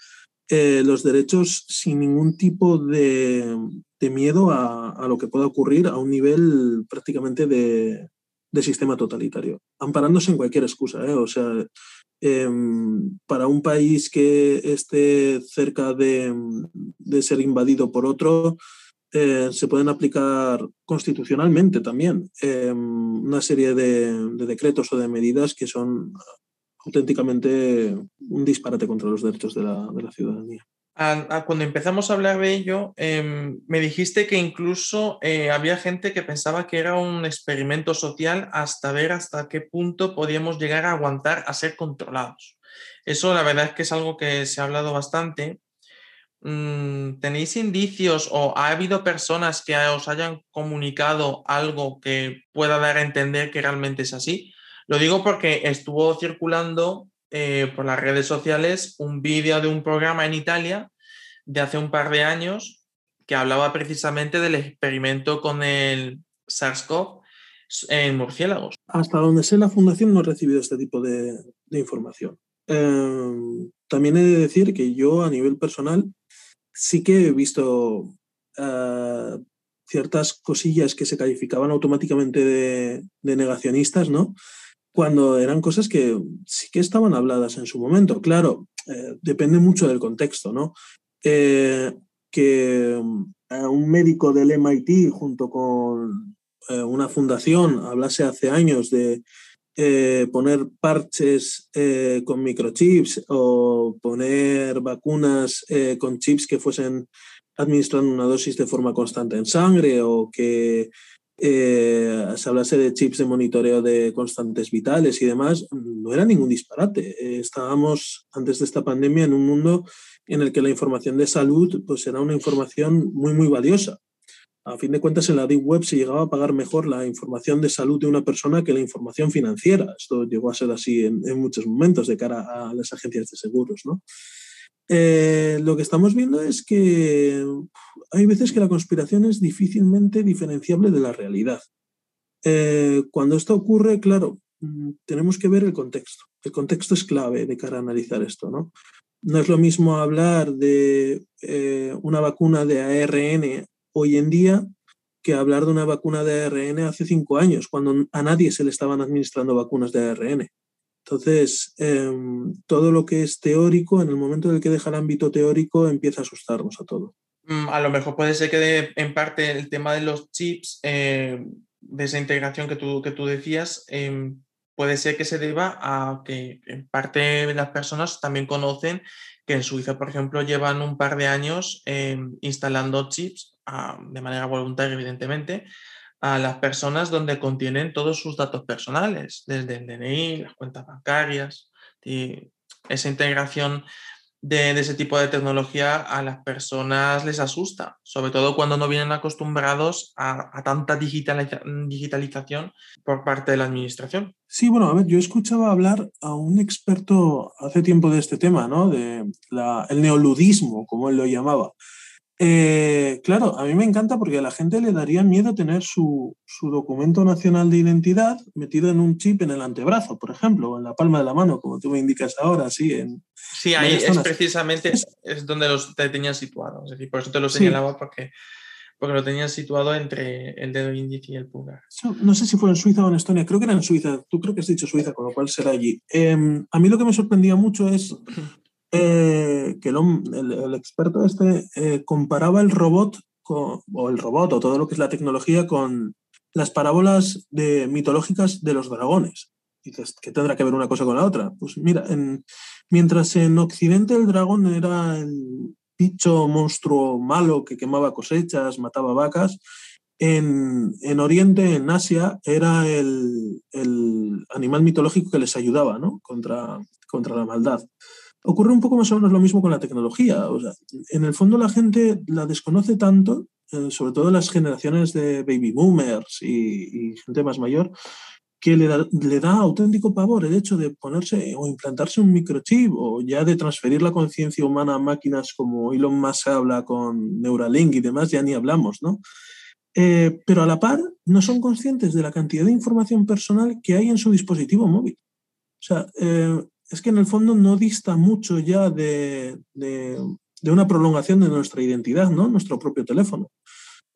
eh, los derechos sin ningún tipo de, miedo a, lo que pueda ocurrir a un nivel prácticamente de, sistema totalitario, amparándose en cualquier excusa. ¿eh? O sea, em, para un país que esté cerca de, ser invadido por otro, eh, se pueden aplicar constitucionalmente también em, una serie de, decretos o de medidas que son auténticamente un disparate contra los derechos de la, de la ciudadanía. cuando empezamos a hablar de ello, em, me dijiste que incluso eh, había gente que pensaba que era un experimento social hasta ver hasta qué punto podíamos llegar a aguantar a ser controlados. Eso la verdad es que es algo que se ha hablado bastante. Mm, ¿Tenéis indicios o ha habido personas que os hayan comunicado algo que pueda dar a entender que realmente es así? Lo digo porque estuvo circulando eh, por las redes sociales un vídeo de un programa en Italia de hace un par de años que hablaba precisamente del experimento con el SARS-CoV en murciélagos. Hasta donde sé, la Fundación no ha recibido este tipo de, información. Em, también he de decir que yo a nivel personal sí que he visto eh, ciertas cosillas que se calificaban automáticamente de, negacionistas, ¿no? cuando eran cosas que sí que estaban habladas en su momento. Claro, eh, depende mucho del contexto, ¿no? Eh, que eh, un médico del MIT junto con una fundación hablase hace años de poner parches con microchips o poner vacunas con chips que fuesen administrando una dosis de forma constante en sangre o que eh, se hablase de chips de monitoreo de constantes vitales y demás, no era ningún disparate. Eh, estábamos antes de esta pandemia en un mundo en el que la información de salud pues era una información muy, muy valiosa. A fin de cuentas, en la Deep Web se llegaba a pagar mejor la información de salud de una persona que la información financiera. Esto llegó a ser así en, muchos momentos de cara a las agencias de seguros. Eh, lo que estamos viendo es que hay veces que la conspiración es difícilmente diferenciable de la realidad. Eh, cuando esto ocurre, claro, mm, tenemos que ver el contexto. El contexto es clave de cara a analizar esto, ¿no? No es lo mismo hablar de eh, una vacuna de ARN hoy en día que hablar de una vacuna de ARN hace cinco años, cuando a nadie se le estaban administrando vacunas de ARN. Entonces, em, todo lo que es teórico, en el momento en el que deja el ámbito teórico, empieza a asustarnos a todo. Mm, a lo mejor puede ser que en parte el tema de los chips, eh, de esa integración que tú, que tú decías, em, puede ser que se deba a que en parte las personas también conocen que en Suiza, por ejemplo, llevan un par de años em, instalando chips de manera voluntaria, evidentemente, a las personas donde contienen todos sus datos personales, desde el DNI, las cuentas bancarias, y esa integración de, ese tipo de tecnología a las personas les asusta, sobre todo cuando no vienen acostumbrados a, tanta digitalización por parte de la administración. Sí, bueno, a ver, yo escuchaba hablar a un experto hace tiempo de este tema, ¿no? De el neoludismo, como él lo llamaba. Eh, claro, a mí me encanta porque a la gente le daría miedo tener su, documento nacional de identidad metido en un chip en el antebrazo, por ejemplo, o en la palma de la mano, como tú me indicas ahora, sí. En, sí, ahí es precisamente es donde los te tenían situado. Es decir, por eso te lo señalaba porque, porque lo tenían situado entre el dedo índice y el pulgar. No sé si fue en Suiza o en Estonia, creo que era en Suiza. Tú creo que has dicho Suiza, con lo cual será allí. Em, a mí lo que me sorprendía mucho es eh, que el, experto este eh, comparaba el robot o el robot o todo lo que es la tecnología con las parábolas de, mitológicas de los dragones. Dices, ¿qué tendrá que ver una cosa con la otra? Pues mira, mientras en Occidente el dragón era el bicho monstruo malo que quemaba cosechas, mataba vacas, en, en Oriente, en Asia, era el, el, animal mitológico que les ayudaba ¿no? contra, contra la maldad. Ocurre un poco más o menos lo mismo con la tecnología. O sea, en el fondo la gente la desconoce tanto, eh, sobre todo las generaciones de baby boomers y, gente más mayor, que le da, le da, auténtico pavor el hecho de ponerse o implantarse un microchip o ya de transferir la conciencia humana a máquinas como Elon Musk habla con Neuralink y demás, ya ni hablamos, ¿no? Eh, pero a la par no son conscientes de la cantidad de información personal que hay en su dispositivo móvil. O sea, eh, es que en el fondo no dista mucho ya de, una prolongación de nuestra identidad, ¿no? Nuestro propio teléfono.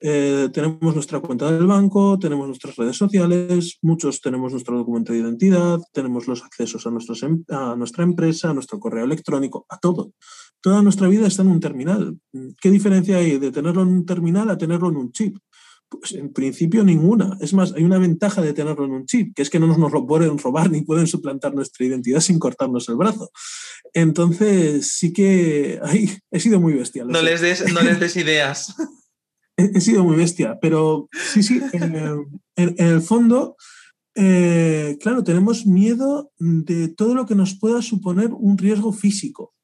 Eh, tenemos nuestra cuenta del banco, tenemos nuestras redes sociales, muchos tenemos nuestro documento de identidad, tenemos los accesos em, a nuestra empresa, a nuestro correo electrónico, a todo. Toda nuestra vida está en un terminal. ¿Qué diferencia hay de tenerlo en un terminal a tenerlo en un chip? Pues en principio ninguna. Es más, hay una ventaja de tenerlo en un chip, que es que no nos lo pueden robar ni pueden suplantar nuestra identidad sin cortarnos el brazo. Entonces, sí que ahí he sido muy bestia. No les, des, no les des ideas. [LAUGHS] he, sido muy bestia, pero sí, sí, en, el fondo, eh, claro, tenemos miedo de todo lo que nos pueda suponer un riesgo físico,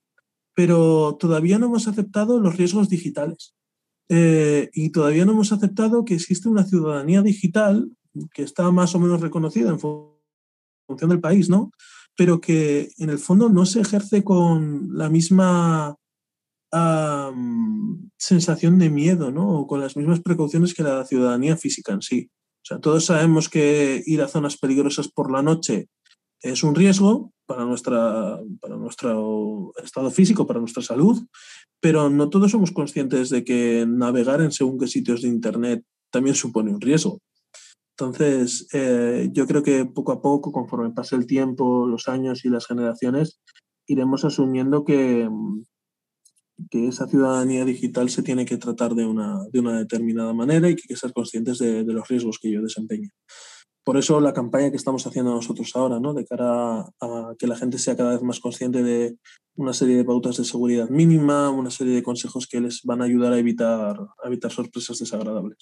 pero todavía no hemos aceptado los riesgos digitales. Eh, y todavía no hemos aceptado que existe una ciudadanía digital que está más o menos reconocida en función del país, ¿no? Pero que en el fondo no se ejerce con la misma sensación de miedo, ¿no? O con las mismas precauciones que la ciudadanía física en sí. O sea, todos sabemos que ir a zonas peligrosas por la noche es un riesgo para, nuestra, para nuestro estado físico, para nuestra salud, pero no todos somos conscientes de que navegar en según qué sitios de Internet también supone un riesgo. Entonces, eh, yo creo que poco a poco, conforme pase el tiempo, los años y las generaciones, iremos asumiendo que, que esa ciudadanía digital se tiene que tratar de una, de una determinada manera y que hay que ser conscientes de, de los riesgos que ello desempeña. Por eso la campaña que estamos haciendo nosotros ahora, ¿no? de cara a que la gente sea cada vez más consciente de una serie de pautas de seguridad mínima, una serie de consejos que les van a ayudar a evitar, evitar sorpresas desagradables.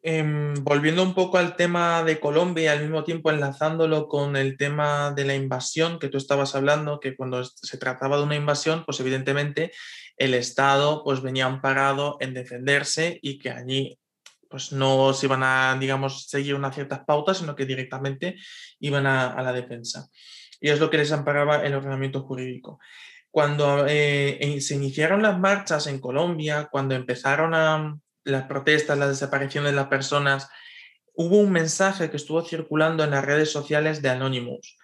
Em, volviendo un poco al tema de Colombia y al mismo tiempo enlazándolo con el tema de la invasión que tú estabas hablando, que cuando se trataba de una invasión, pues evidentemente el Estado pues venía amparado en defenderse y que allí pues no se iban a, digamos, seguir unas ciertas pautas, sino que directamente iban a, la defensa. Y es lo que les amparaba el ordenamiento jurídico. Cuando eh, se iniciaron las marchas en Colombia, cuando empezaron a, las protestas, las desapariciones de las personas, hubo un mensaje que estuvo circulando en las redes sociales de Anonymous.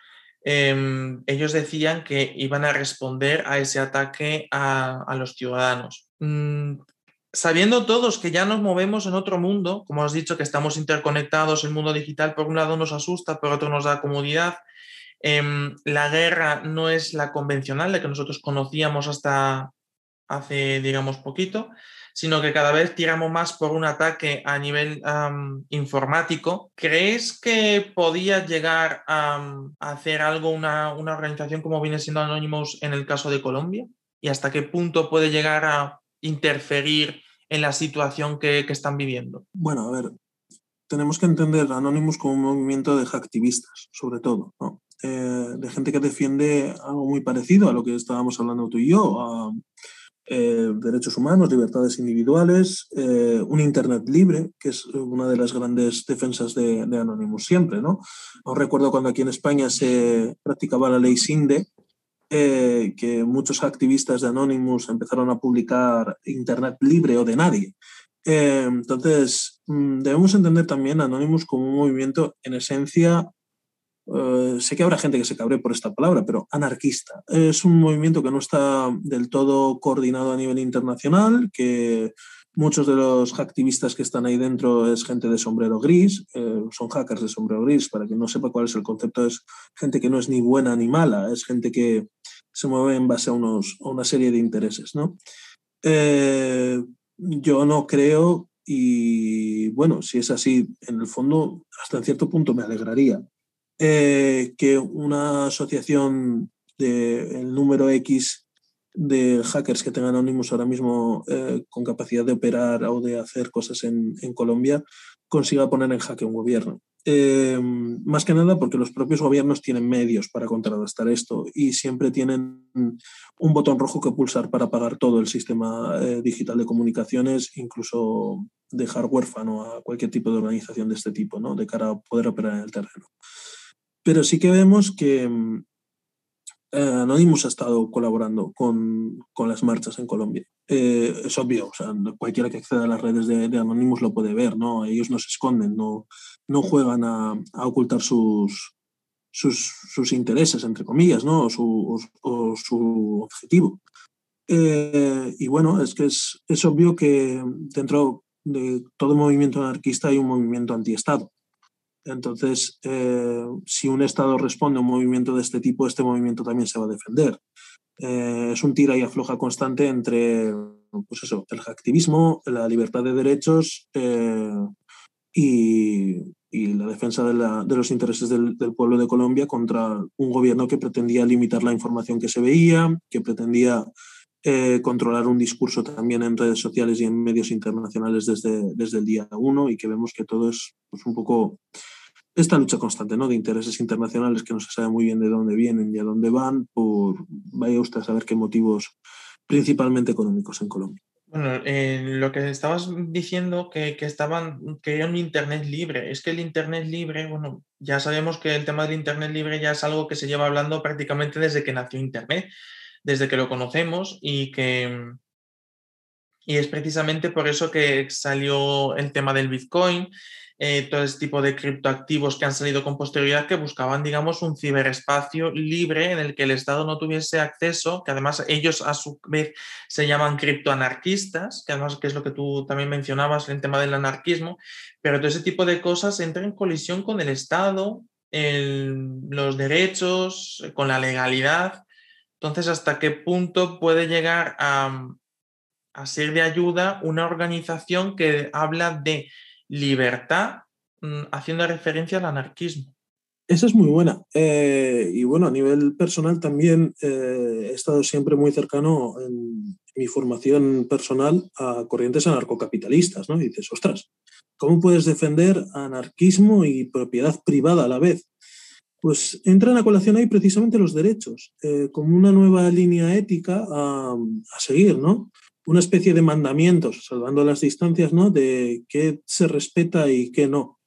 Em, ellos decían que iban a responder a ese ataque a, los ciudadanos. Sabiendo todos que ya nos movemos en otro mundo, como has dicho, que estamos interconectados, el mundo digital por un lado nos asusta, por otro nos da comodidad, em, la guerra no es la convencional, la que nosotros conocíamos hasta hace, digamos, poquito, sino que cada vez tiramos más por un ataque a nivel informático. ¿Crees que podía llegar a, hacer algo una, una organización como viene siendo Anonymous en el caso de Colombia? ¿Y hasta qué punto puede llegar a interferir en la situación que, están viviendo? Bueno, a ver, tenemos que entender Anonymous como un movimiento de activistas, sobre todo, eh, de gente que defiende algo muy parecido a lo que estábamos hablando tú y yo, a, eh, derechos humanos, libertades individuales, eh, un Internet libre, que es una de las grandes defensas de, Anonymous siempre. ¿no? recuerdo cuando aquí en España se practicaba la ley SINDE, eh, que muchos activistas de Anonymous empezaron a publicar Internet libre o de nadie. Eh, entonces, mm, debemos entender también Anonymous como un movimiento en esencia eh, sé que habrá gente que se cabre por esta palabra, pero anarquista. Es un movimiento que no está del todo coordinado a nivel internacional, que muchos de los activistas que están ahí dentro es gente de sombrero gris, eh, son hackers de sombrero gris, para quien no sepa cuál es el concepto, es gente que no es ni buena ni mala, es gente que se mueve en base a, unos, a una serie de intereses. ¿no? Eh, yo no creo y bueno, si es así, en el fondo, hasta en cierto punto me alegraría eh, que una asociación del número X de hackers que tengan Anonymous ahora mismo eh, con capacidad de operar o de hacer cosas en, Colombia consiga poner en jaque un gobierno. Eh, más que nada porque los propios gobiernos tienen medios para contrarrestar esto y siempre tienen un botón rojo que pulsar para pagar todo el sistema digital de comunicaciones, incluso dejar huérfano a cualquier tipo de organización de este tipo, ¿no? de cara a poder operar en el terreno. Pero sí que vemos que eh, Anonymous ha estado colaborando con, con las marchas en Colombia. Eh, es obvio, o sea, cualquiera que acceda a las redes de, de, Anonymous lo puede ver, ¿no? Ellos no se esconden, no, no juegan a, a ocultar sus, sus, sus, intereses, entre comillas, ¿no? O su, o, o su objetivo. Eh, y bueno, es que es, es obvio que dentro de todo movimiento anarquista hay un movimiento antiestado. Entonces, eh, si un Estado responde a un movimiento de este tipo, este movimiento también se va a defender. Eh, es un tira y afloja constante entre pues eso, el activismo, la libertad de derechos eh, y, y, la defensa de, la, de los intereses del, del, pueblo de Colombia contra un gobierno que pretendía limitar la información que se veía, que pretendía eh, controlar un discurso también en redes sociales y en medios internacionales desde, desde el día uno y que vemos que todo es pues, un poco esta lucha constante ¿no? de intereses internacionales que no se sabe muy bien de dónde vienen y a dónde van, por vaya usted a saber qué motivos principalmente económicos en Colombia. Bueno, eh, lo que estabas diciendo que, que estaban que era un Internet libre, es que el Internet libre, bueno, ya sabemos que el tema del Internet libre ya es algo que se lleva hablando prácticamente desde que nació Internet, desde que lo conocemos y que y es precisamente por eso que salió el tema del Bitcoin, eh, todo ese tipo de criptoactivos que han salido con posterioridad que buscaban, digamos, un ciberespacio libre en el que el Estado no tuviese acceso, que además ellos a su vez se llaman criptoanarquistas, que además que es lo que tú también mencionabas, el tema del anarquismo, pero todo ese tipo de cosas entra en colisión con el Estado, los derechos, con la legalidad. Entonces, ¿hasta qué punto puede llegar a ser de ayuda una organización que habla de libertad mm, haciendo referencia al anarquismo. Esa es muy buena. Eh, y bueno, a nivel personal también eh, he estado siempre muy cercano en mi formación personal a corrientes anarcocapitalistas, ¿no? Dices, ostras, ¿cómo puedes defender anarquismo y propiedad privada a la vez? Pues entran a colación ahí precisamente los derechos, eh, como una nueva línea ética a seguir, ¿no? Una especie de mandamientos, salvando las distancias, ¿no? De qué se respeta y qué no.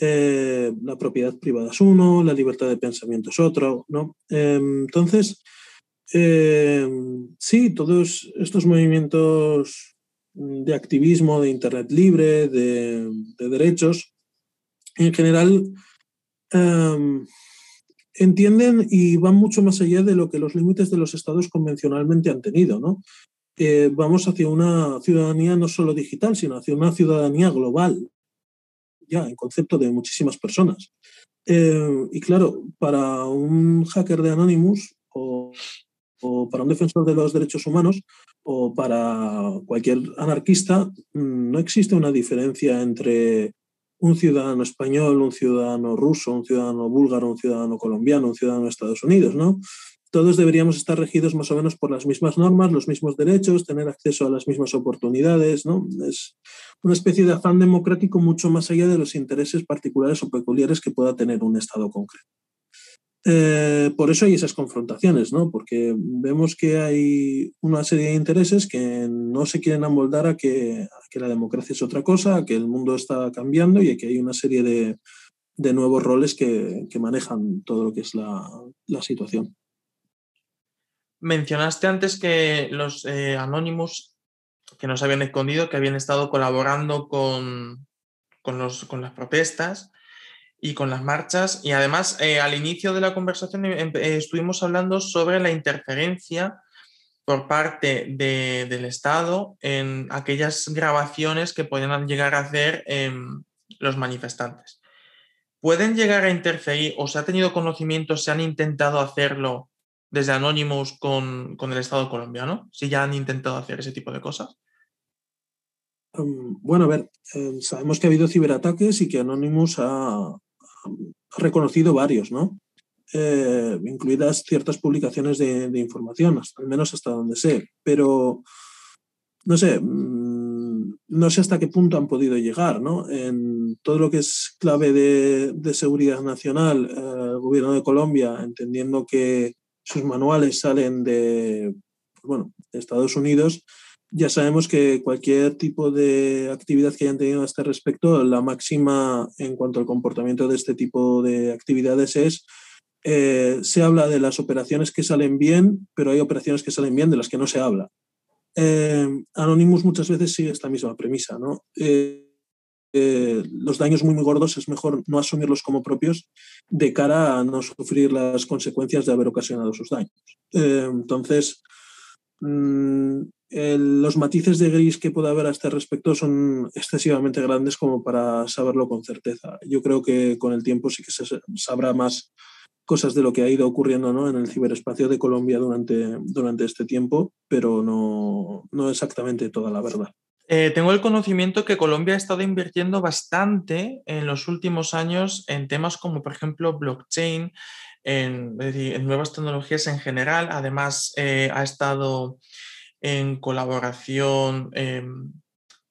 Eh, la propiedad privada es uno, la libertad de pensamiento es otro, ¿no? Eh, entonces, eh, sí, todos estos movimientos de activismo, de Internet libre, de, de derechos, en general em, entienden y van mucho más allá de lo que los límites de los estados convencionalmente han tenido, ¿no? Eh, vamos hacia una ciudadanía no solo digital, sino hacia una ciudadanía global, ya en concepto de muchísimas personas. Eh, y claro, para un hacker de Anonymous o, o, para un defensor de los derechos humanos o para cualquier anarquista, mm, no existe una diferencia entre un ciudadano español, un ciudadano ruso, un ciudadano búlgaro, un ciudadano colombiano, un ciudadano de Estados Unidos, ¿no? Todos deberíamos estar regidos más o menos por las mismas normas, los mismos derechos, tener acceso a las mismas oportunidades. ¿no? Es una especie de afán democrático mucho más allá de los intereses particulares o peculiares que pueda tener un Estado concreto. Eh, por eso hay esas confrontaciones, ¿no? porque vemos que hay una serie de intereses que no se quieren amoldar a que, la democracia es otra cosa, a que el mundo está cambiando y a que hay una serie de, nuevos roles que, manejan todo lo que es la situación. Mencionaste antes que los eh, Anonymous que nos habían escondido, que habían estado colaborando con, con, los, con las protestas y con las marchas. Y además, eh, al inicio de la conversación eh, estuvimos hablando sobre la interferencia por parte del Estado en aquellas grabaciones que podían llegar a hacer em, los manifestantes. ¿Pueden llegar a interferir o se ha tenido conocimiento, se han intentado hacerlo desde Anonymous con, el Estado colombiano? Si ya han intentado hacer ese tipo de cosas. Em, bueno, a ver, em, sabemos que ha habido ciberataques y que Anonymous ha, reconocido varios, ¿no? Eh, incluidas ciertas publicaciones de, información, al menos hasta donde sé. Pero, no sé, mm, no sé hasta qué punto han podido llegar, ¿no? En todo lo que es clave de, seguridad nacional, eh, el gobierno de Colombia, entendiendo que sus manuales salen de, bueno, de Estados Unidos, ya sabemos que cualquier tipo de actividad que hayan tenido a este respecto, la máxima en cuanto al comportamiento de este tipo de actividades es eh, se habla de las operaciones que salen bien, pero hay operaciones que salen bien de las que no se habla. Eh, Anonymous muchas veces sigue esta misma premisa. ¿no? Eh, los daños muy, muy gordos es mejor no asumirlos como propios de cara a no sufrir las consecuencias de haber ocasionado sus daños. entonces, mm, los matices de gris que pueda haber a este respecto son excesivamente grandes como para saberlo con certeza. Yo creo que con el tiempo sí que se sabrá más cosas de lo que ha ido ocurriendo ¿no? en el ciberespacio de Colombia durante, durante este tiempo, pero no, no exactamente toda la verdad. Eh, tengo el conocimiento que Colombia ha estado invirtiendo bastante en los últimos años en temas como, por ejemplo, blockchain, en, nuevas tecnologías en general. Además, eh, ha estado en colaboración em,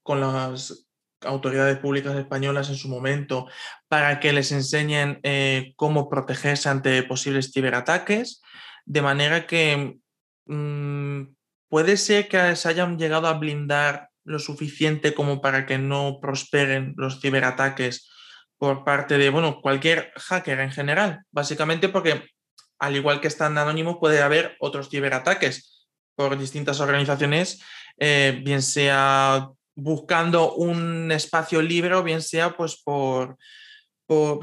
con las autoridades públicas españolas en su momento para que les enseñen eh, cómo protegerse ante posibles ciberataques, de manera que mm, puede ser que se hayan llegado a blindar lo suficiente como para que no prosperen los ciberataques por parte de, bueno, cualquier hacker en general, básicamente porque al igual que están anónimos puede haber otros ciberataques por distintas organizaciones, eh, bien sea buscando un espacio libre o bien sea pues por,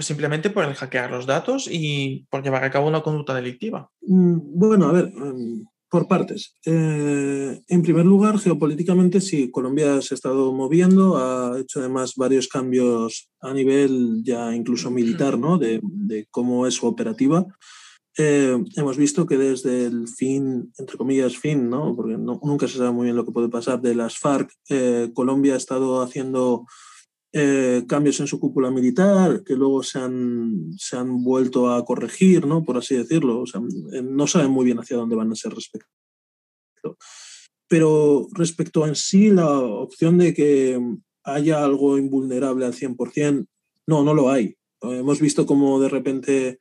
simplemente por el hackear los datos y por llevar a cabo una conducta delictiva. Mm, bueno, a ver, em, por partes. Eh, en primer lugar, geopolíticamente sí, Colombia se ha estado moviendo, ha hecho además varios cambios a nivel ya incluso militar, ¿no? De, de cómo es su operativa. Eh, hemos visto que desde el fin, entre comillas, fin, ¿no? porque nunca se sabe muy bien lo que puede pasar, de las FARC, eh, Colombia ha estado haciendo eh, cambios en su cúpula militar que luego se han, se han vuelto a corregir, ¿no? por así decirlo. O sea, no saben muy bien hacia dónde van a ser respecto. Pero respecto en sí, la opción de que haya algo invulnerable al 100%, no, no lo hay. Hemos visto como de repente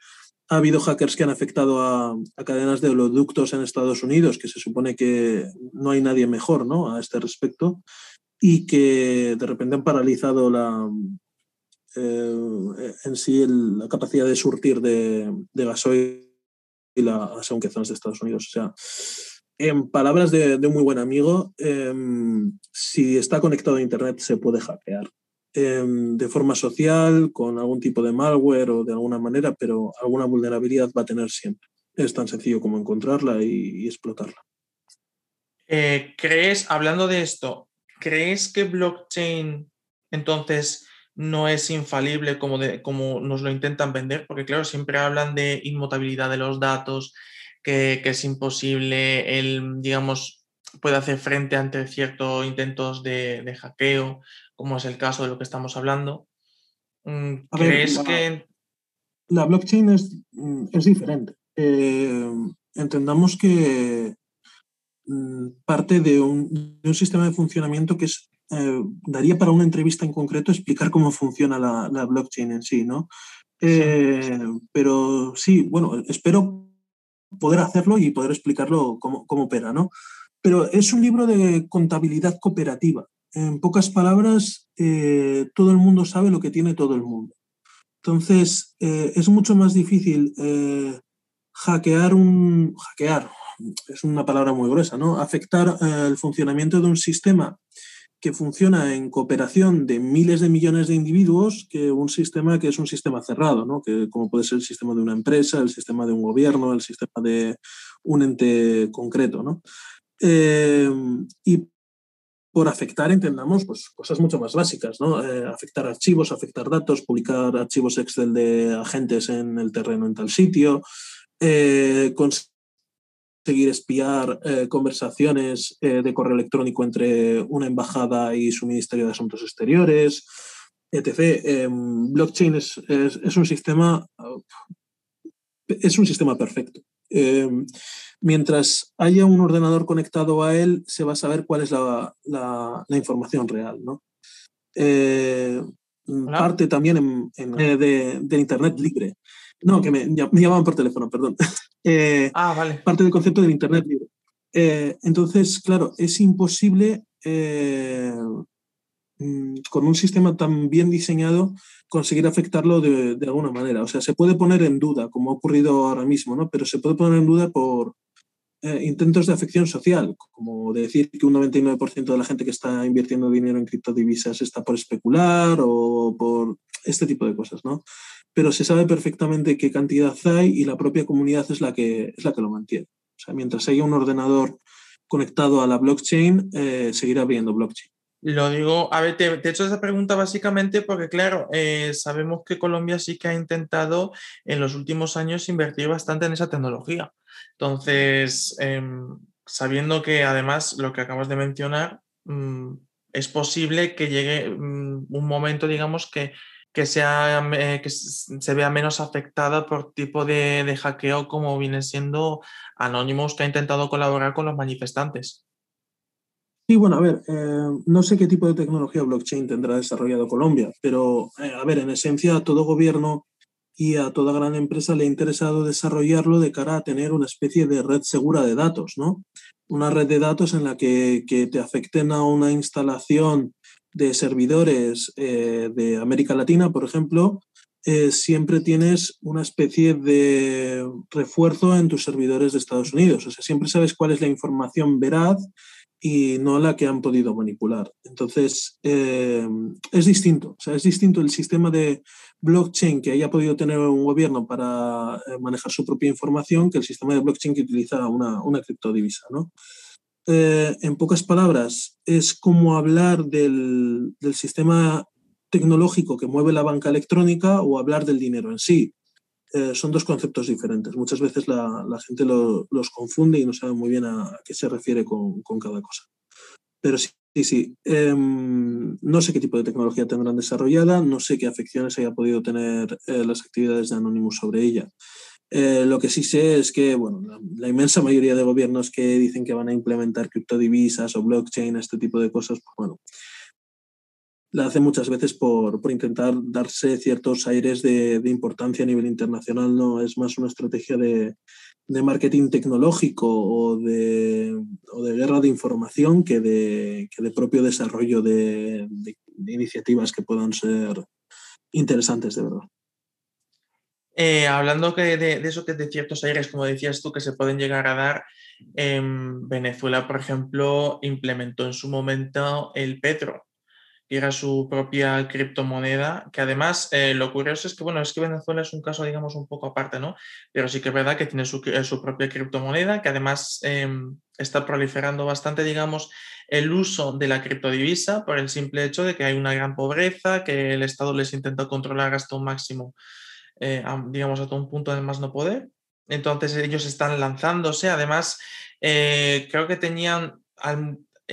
ha habido hackers que han afectado a, cadenas de oleoductos en Estados Unidos, que se supone que no hay nadie mejor ¿no? a este respecto, y que de repente han paralizado la, eh, en sí la capacidad de surtir de, de gasoil a según qué zonas de Estados Unidos. O sea, en palabras de, un muy buen amigo, em, si está conectado a Internet se puede hackear. Em, de forma social, con algún tipo de malware o de alguna manera, pero alguna vulnerabilidad va a tener siempre. Es tan sencillo como encontrarla y, explotarla. Eh, ¿Crees, hablando de esto, crees que blockchain entonces no es infalible como, de, como nos lo intentan vender? Porque claro, siempre hablan de inmutabilidad de los datos, que, que es imposible el, digamos, puede hacer frente ante ciertos intentos de, de hackeo como es el caso de lo que estamos hablando. Mm, ¿Crees que...? La blockchain es, mm, es diferente. Eh, entendamos que parte de un, de un, sistema de funcionamiento que es, eh, daría para una entrevista en concreto explicar cómo funciona la, la blockchain en sí, ¿no? Eh, pero sí, bueno, espero poder hacerlo y poder explicarlo cómo, cómo opera, ¿no? Pero es un libro de contabilidad cooperativa. En pocas palabras, eh, todo el mundo sabe lo que tiene todo el mundo. Entonces, eh, es mucho más difícil eh, hackear un. hackear, es una palabra muy gruesa, ¿no? Afectar eh, el funcionamiento de un sistema que funciona en cooperación de miles de millones de individuos que un sistema que es un sistema cerrado, ¿no? que como puede ser el sistema de una empresa, el sistema de un gobierno, el sistema de un ente concreto. ¿no? Eh, y por afectar entendamos pues, cosas mucho más básicas, ¿no? Eh, afectar archivos, afectar datos, publicar archivos Excel de agentes en el terreno en tal sitio, conseguir espiar eh, conversaciones de correo electrónico entre una embajada y su Ministerio de Asuntos Exteriores, etc. Em, blockchain es, es, un sistema es un sistema perfecto. Em, mientras haya un ordenador conectado a él, se va a saber cuál es la, información real. ¿no? Eh, parte también eh, de, Internet libre. No, que me, llamaban por teléfono, perdón. [LAUGHS] Eh, ah, vale. Parte del concepto del Internet libre. entonces, claro, es imposible mm, con un sistema tan bien diseñado conseguir afectarlo de, de, alguna manera. O sea, se puede poner en duda, como ha ocurrido ahora mismo, ¿no? Pero se puede poner en duda por, eh, intentos de afección social, como decir que un 99% de la gente que está invirtiendo dinero en criptodivisas está por especular o por este tipo de cosas, ¿no? Pero se sabe perfectamente qué cantidad hay y la propia comunidad es la que, es la que lo mantiene. O sea, mientras haya un ordenador conectado a la blockchain, eh, seguirá habiendo blockchain. Lo digo, a ver, te, he hecho esa pregunta básicamente porque, claro, eh, sabemos que Colombia sí que ha intentado en los últimos años invertir bastante en esa tecnología. Entonces, em, sabiendo que además lo que acabas de mencionar, mm, es posible que llegue mm, un momento, digamos, que, que, sea, eh, que se vea menos afectada por tipo de, de hackeo como viene siendo Anonymous, que ha intentado colaborar con los manifestantes. Sí, bueno, a ver, eh, no sé qué tipo de tecnología blockchain tendrá desarrollado Colombia, pero eh, a ver, en esencia a todo gobierno y a toda gran empresa le ha interesado desarrollarlo de cara a tener una especie de red segura de datos, ¿no? Una red de datos en la que, te afecten a una instalación de servidores eh, de América Latina, por ejemplo, eh, siempre tienes una especie de refuerzo en tus servidores de Estados Unidos. O sea, siempre sabes cuál es la información veraz y no la que han podido manipular. Entonces, eh, es distinto. O sea, es distinto el sistema de blockchain que haya podido tener un gobierno para manejar su propia información que el sistema de blockchain que utiliza una, una criptodivisa. ¿no? Eh, en pocas palabras, es como hablar del, del sistema tecnológico que mueve la banca electrónica o hablar del dinero en sí. Eh, son dos conceptos diferentes. Muchas veces la, gente los confunde y no sabe muy bien a, qué se refiere con, cada cosa. Pero sí, sí, sí. Em, no sé qué tipo de tecnología tendrán desarrollada, no sé qué afecciones haya podido tener eh, las actividades de Anonymous sobre ella. Eh, lo que sí sé es que bueno, la, inmensa mayoría de gobiernos que dicen que van a implementar criptodivisas o blockchain, este tipo de cosas, pues bueno, la hace muchas veces por, intentar darse ciertos aires de, importancia a nivel internacional, no es más una estrategia de, marketing tecnológico o de, de, guerra de información que de, de propio desarrollo de, iniciativas que puedan ser interesantes de verdad. Eh, hablando que de, eso que de ciertos aires, como decías tú, que se pueden llegar a dar, en Venezuela, por ejemplo, implementó en su momento el petro, era su propia criptomoneda, que además eh, lo curioso es que, bueno, es que Venezuela es un caso, digamos, un poco aparte, ¿no? Pero sí que es verdad que tiene su, eh, su propia criptomoneda, que además em, está proliferando bastante, digamos, el uso de la criptodivisa por el simple hecho de que hay una gran pobreza, que el Estado les intenta controlar hasta un máximo, eh, digamos, hasta un punto de más no poder. Entonces ellos están lanzándose, además, creo que tenían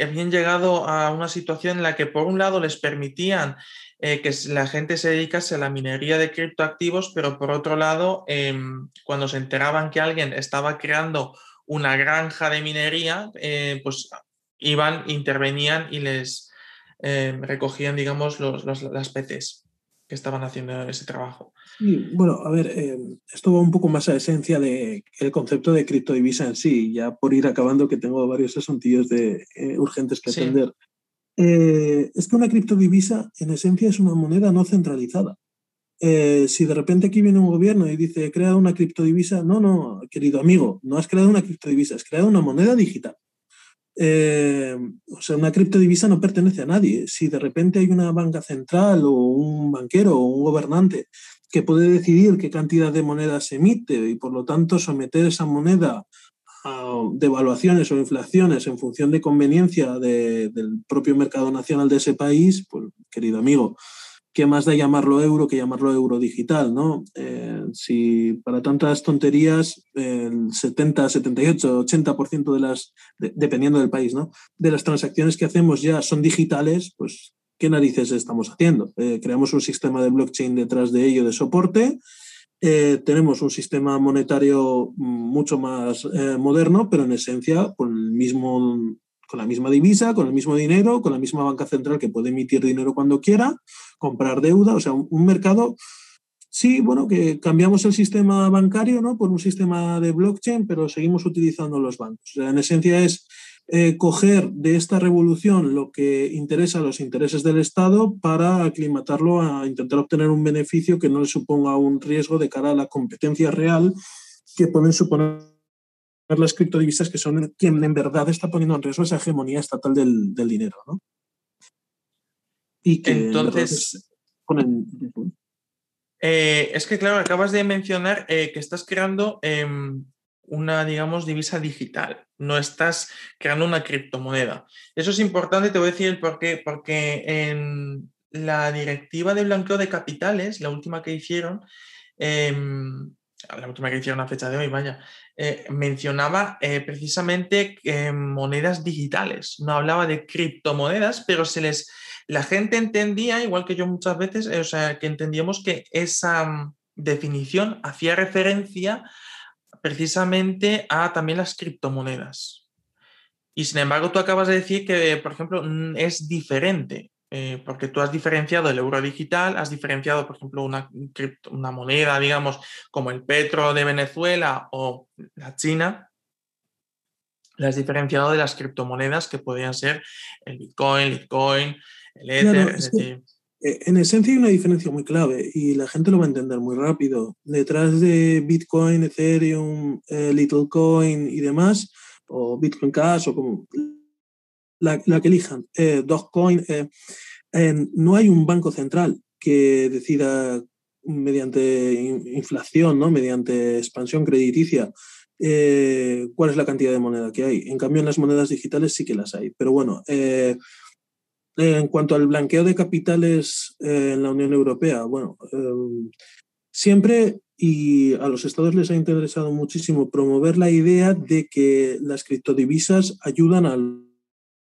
habían llegado a una situación en la que por un lado les permitían eh, que la gente se dedicase a la minería de criptoactivos, pero por otro lado, em, cuando se enteraban que alguien estaba creando una granja de minería, eh, pues iban, intervenían y les em, recogían, digamos, los, las PCs que estaban haciendo ese trabajo. Sí, bueno, a ver, eh, esto va un poco más a esencia del concepto de criptodivisa en sí, ya por ir acabando que tengo varios asuntillos de, eh, urgentes que atender. Eh, es que una criptodivisa en esencia es una moneda no centralizada. si de repente aquí viene un gobierno y dice, he creado una criptodivisa, no, no, querido amigo, no has creado una criptodivisa, has creado una moneda digital. Eh, o sea, una criptodivisa no pertenece a nadie. Si de repente hay una banca central o un banquero o un gobernante que puede decidir qué cantidad de moneda se emite y por lo tanto someter esa moneda a devaluaciones o inflaciones en función de conveniencia del propio mercado nacional de ese país, pues querido amigo, ¿qué más da llamarlo euro que llamarlo euro digital? ¿no? Eh, si para tantas tonterías el 70, 78, 80% de las, dependiendo del país, ¿no? de las transacciones que hacemos ya son digitales, pues ¿qué narices estamos haciendo? Eh, creamos un sistema de blockchain detrás de ello de soporte. Eh, tenemos un sistema monetario mucho más moderno, pero en esencia con el mismo con la misma divisa, con el mismo dinero, con la misma banca central que puede emitir dinero cuando quiera, comprar deuda, o sea, un, mercado, sí, bueno, que cambiamos el sistema bancario ¿no? por un sistema de blockchain, pero seguimos utilizando los bancos. en esencia es eh, coger de esta revolución lo que interesa a los intereses del Estado para aclimatarlo a intentar obtener un beneficio que no le suponga un riesgo de cara a la competencia real que pueden suponer las criptodivisas que son quien en verdad está poniendo en riesgo esa hegemonía estatal del, dinero. ¿no? Y que Entonces, eh, es que, claro, acabas de mencionar eh, que estás creando em, una, digamos, divisa digital, no estás creando una criptomoneda. Eso es importante, te voy a decir por qué, porque en la directiva de blanqueo de capitales, la última que hicieron, em, la última que hicieron a fecha de hoy, vaya, eh, mencionaba eh, precisamente eh, monedas digitales, no hablaba de criptomonedas, pero se les, la gente entendía, igual que yo muchas veces, o sea, que entendíamos que esa mm, definición hacía referencia precisamente a también las criptomonedas. Y sin embargo, tú acabas de decir que, por ejemplo, es diferente. Eh, porque tú has diferenciado el euro digital, has diferenciado, por ejemplo, una, una moneda, digamos, como el petro de Venezuela o la China, la has diferenciado de las criptomonedas que podrían ser el Bitcoin, Bitcoin, el Ether, eh, En esencia hay una diferencia muy clave y la gente lo va a entender muy rápido. Detrás de Bitcoin, Ethereum, eh, Littlecoin y demás, o Bitcoin Cash o como la, que elijan, eh, Dogecoin, eh, no hay un banco central que decida mediante inflación, ¿no? mediante expansión crediticia, eh, cuál es la cantidad de moneda que hay. En cambio, en las monedas digitales sí que las hay. Pero bueno, eh, en cuanto al blanqueo de capitales en la Unión Europea, bueno, siempre y a los estados les ha interesado muchísimo promover la idea de que las criptodivisas ayudan al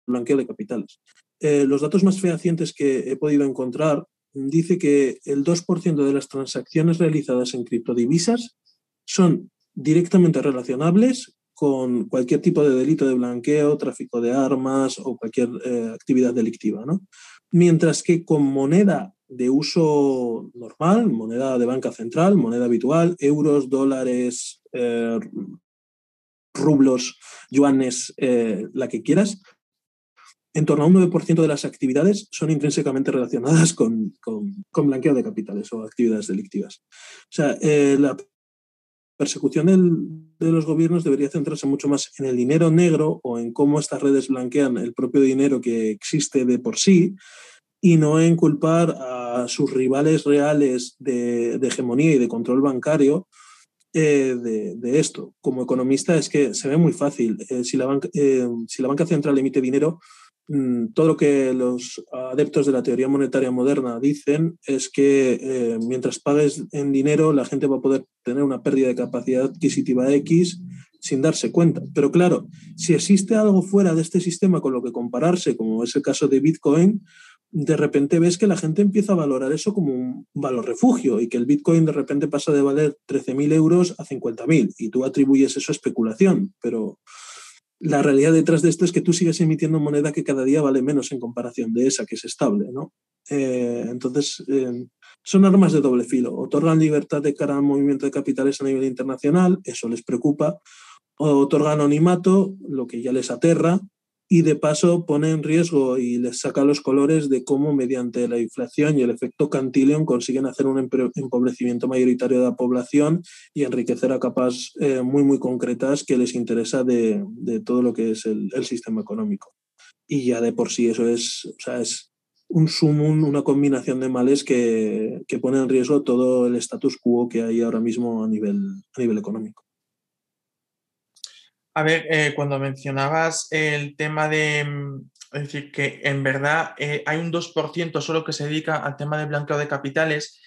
blanqueo de capitales. Eh, los datos más fehacientes que he podido encontrar dice que el 2% de las transacciones realizadas en criptodivisas son directamente relacionables con cualquier tipo de delito de blanqueo, tráfico de armas o cualquier eh, actividad delictiva. ¿no? Mientras que con moneda de uso normal, moneda de banca central, moneda habitual, euros, dólares, eh, rublos, yuanes, la que quieras, en torno a un 9% de las actividades son intrínsecamente relacionadas con, con, blanqueo de capitales o actividades delictivas. O sea, eh, la persecución de los gobiernos debería centrarse mucho más en el dinero negro o en cómo estas redes blanquean el propio dinero que existe de por sí y no en culpar a sus rivales reales de, hegemonía y de control bancario eh, de, esto. Como economista es que se ve muy fácil. Eh, si, la banca, si la banca central emite dinero, todo lo que los adeptos de la teoría monetaria moderna dicen es que eh, mientras pagues en dinero, la gente va a poder tener una pérdida de capacidad adquisitiva X sin darse cuenta. Pero claro, si existe algo fuera de este sistema con lo que compararse, como es el caso de Bitcoin, de repente ves que la gente empieza a valorar eso como un valor refugio y que el Bitcoin de repente pasa de valer 13.000 euros a 50.000 y tú atribuyes eso a especulación, pero la realidad detrás de esto es que tú sigues emitiendo moneda que cada día vale menos en comparación de esa que es estable, ¿no? Eh, entonces, eh, son armas de doble filo. Otorgan libertad de cara al movimiento de capitales a nivel internacional, eso les preocupa. Otorgan anonimato, lo que ya les aterra. Y de paso pone en riesgo y les saca los colores de cómo mediante la inflación y el efecto Cantillon consiguen hacer un empobrecimiento mayoritario de la población y enriquecer a capas eh, muy, muy concretas que les interesa de, todo lo que es el, el, sistema económico. Y ya de por sí eso es, o sea, es un sumum, una combinación de males que, que pone en riesgo todo el status quo que hay ahora mismo a nivel, a nivel económico. A ver, eh, cuando mencionabas el tema de, mm, es decir, que en verdad eh, hay un 2% solo que se dedica al tema de blanqueo de capitales,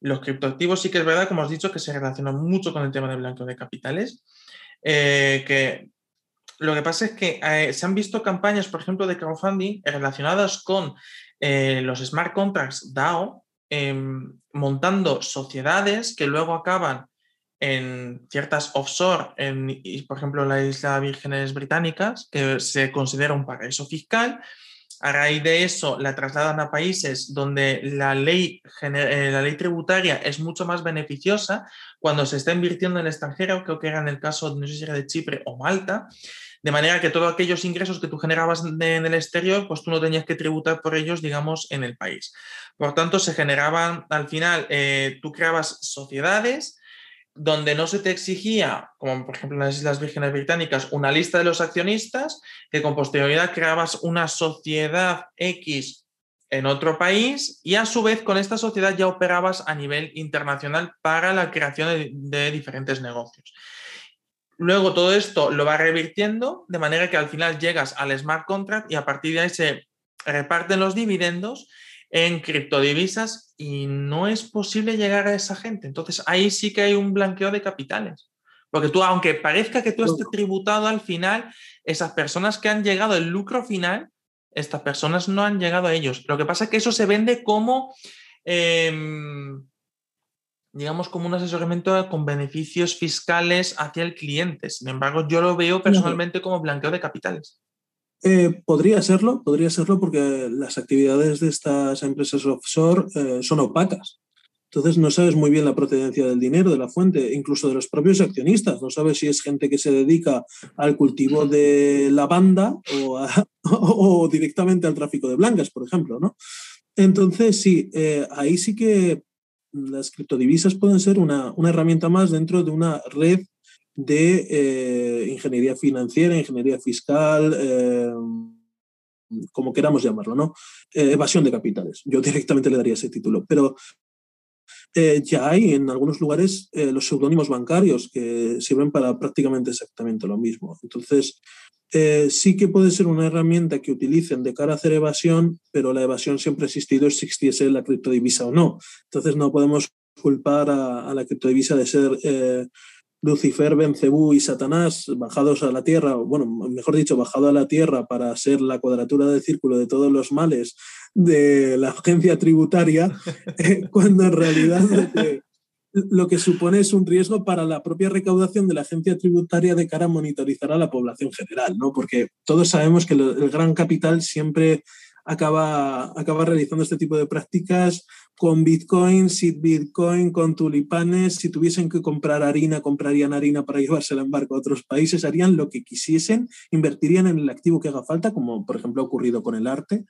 los criptoactivos sí que es verdad, como has dicho, que se relacionan mucho con el tema de blanqueo de capitales, eh, que lo que pasa es que se han visto campañas, por ejemplo, de crowdfunding relacionadas con los smart contracts DAO, em, montando sociedades que luego acaban en ciertas offshore, en, por ejemplo, la Isla Vírgenes Británicas, que se considera un paraíso fiscal. A raíz de eso, la trasladan a países donde la ley, eh, la ley tributaria es mucho más beneficiosa cuando se está invirtiendo en el extranjero, creo que era en el caso, no sé si de Chipre o Malta, de manera que todos aquellos ingresos que tú generabas en el exterior, pues tú no tenías que tributar por ellos, digamos, en el país. Por tanto, se generaban, al final, eh, tú creabas sociedades, donde no se te exigía, como por ejemplo en las Islas Vírgenes Británicas, una lista de los accionistas, que con posterioridad creabas una sociedad X en otro país y a su vez con esta sociedad ya operabas a nivel internacional para la creación de, diferentes negocios. Luego todo esto lo va revirtiendo de manera que al final llegas al smart contract y a partir de ahí se reparten los dividendos en criptodivisas y no es posible llegar a esa gente. Entonces ahí sí que hay un blanqueo de capitales. Porque tú, aunque parezca que tú estés tributado al final, esas personas que han llegado al lucro final, estas personas no han llegado a ellos. Lo que pasa es que eso se vende como, em, digamos, como un asesoramiento con beneficios fiscales hacia el cliente. Sin embargo, yo lo veo personalmente como blanqueo de capitales. Eh, podría serlo, podría serlo porque las actividades de estas empresas offshore eh, son opacas. Entonces no sabes muy bien la procedencia del dinero, de la fuente, incluso de los propios accionistas. No sabes si es gente que se dedica al cultivo de lavanda o, [LAUGHS] o directamente al tráfico de blancas, por ejemplo. ¿no? Entonces sí, eh, ahí sí que las criptodivisas pueden ser una herramienta más dentro de una red de eh, ingeniería financiera, ingeniería fiscal, eh, como queramos llamarlo, ¿no? Eh, evasión de capitales. Yo directamente le daría ese título. Pero ya hay en algunos lugares los seudónimos bancarios que sirven para prácticamente exactamente lo mismo. Entonces, sí que puede ser una herramienta que utilicen de cara a hacer evasión, pero la evasión siempre ha existido si existiese la criptodivisa o no. Entonces, no podemos culpar a, a la criptodivisa de ser Lucifer, Bencebú y Satanás bajados a la tierra, bueno, mejor dicho, bajado a la tierra para ser la cuadratura del círculo de todos los males de la agencia tributaria, [LAUGHS] eh, cuando en realidad lo que, supone es un riesgo para la propia recaudación de la agencia tributaria de cara a monitorizar a la población general, ¿no? Porque todos sabemos que el gran capital siempre acaba, acaba realizando este tipo de prácticas con Bitcoin, sin Bitcoin, con tulipanes. Si tuviesen que comprar harina, comprarían harina para llevársela en barco a otros países, harían lo que quisiesen, invertirían en el activo que haga falta, como por ejemplo ha ocurrido con el arte,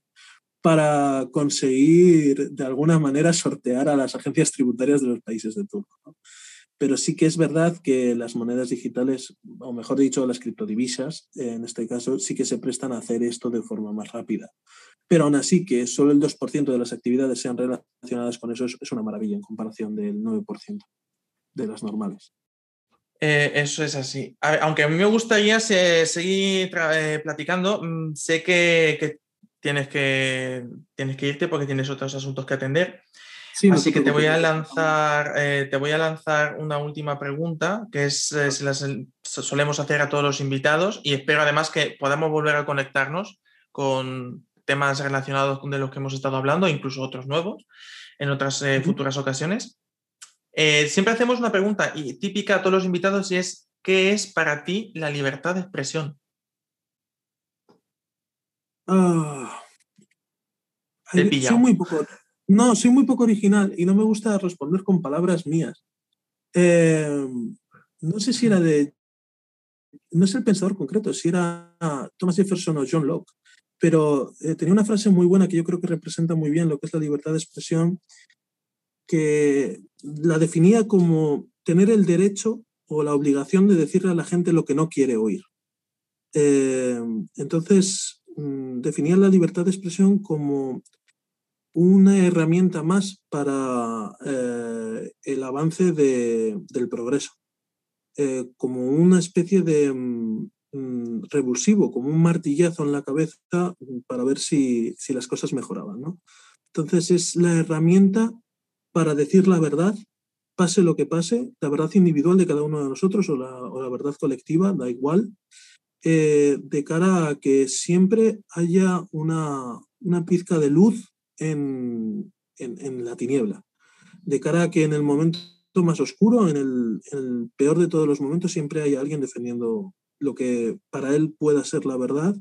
para conseguir de alguna manera sortear a las agencias tributarias de los países de turno. Pero sí que es verdad que las monedas digitales, o mejor dicho, las criptodivisas, en este caso, sí que se prestan a hacer esto de forma más rápida pero aún así que solo el 2% de las actividades sean relacionadas con eso es, una maravilla en comparación del 9% de las normales. Eh, eso es así. aunque a mí me gustaría seguir eh, platicando, mm, sé que, tienes que tienes que irte porque tienes otros asuntos que atender. Así que te voy a lanzar, eh, te voy a lanzar una última pregunta, que es se las solemos hacer a todos los invitados y espero además que podamos volver a conectarnos con, temas relacionados con de los que hemos estado hablando, incluso otros nuevos, en otras eh, futuras ocasiones. Eh, siempre hacemos una pregunta y típica a todos los invitados y es, ¿qué es para ti la libertad de expresión? Ah, soy muy poco, no, soy muy poco original y no me gusta responder con palabras mías. Em, no sé si era de no es el pensador concreto, si era Thomas Jefferson o John Locke, pero eh, tenía una frase muy buena que yo creo que representa muy bien lo que es la libertad de expresión, que la definía como tener el derecho o la obligación de decirle a la gente lo que no quiere oír. Eh, entonces, mm, definía la libertad de expresión como una herramienta más para eh, el avance del progreso, como una especie de mm, Mm, revulsivo, como un martillazo en la cabeza mm, para ver si, las cosas mejoraban. ¿no? Entonces es la herramienta para decir la verdad, pase lo que pase, la verdad individual de cada uno de nosotros o la, verdad colectiva, da igual, eh, de cara a que siempre haya una, pizca de luz en, la tiniebla, de cara a que en el momento más oscuro, en el, en el, peor de todos los momentos, siempre haya alguien defendiendo lo que para él pueda ser la verdad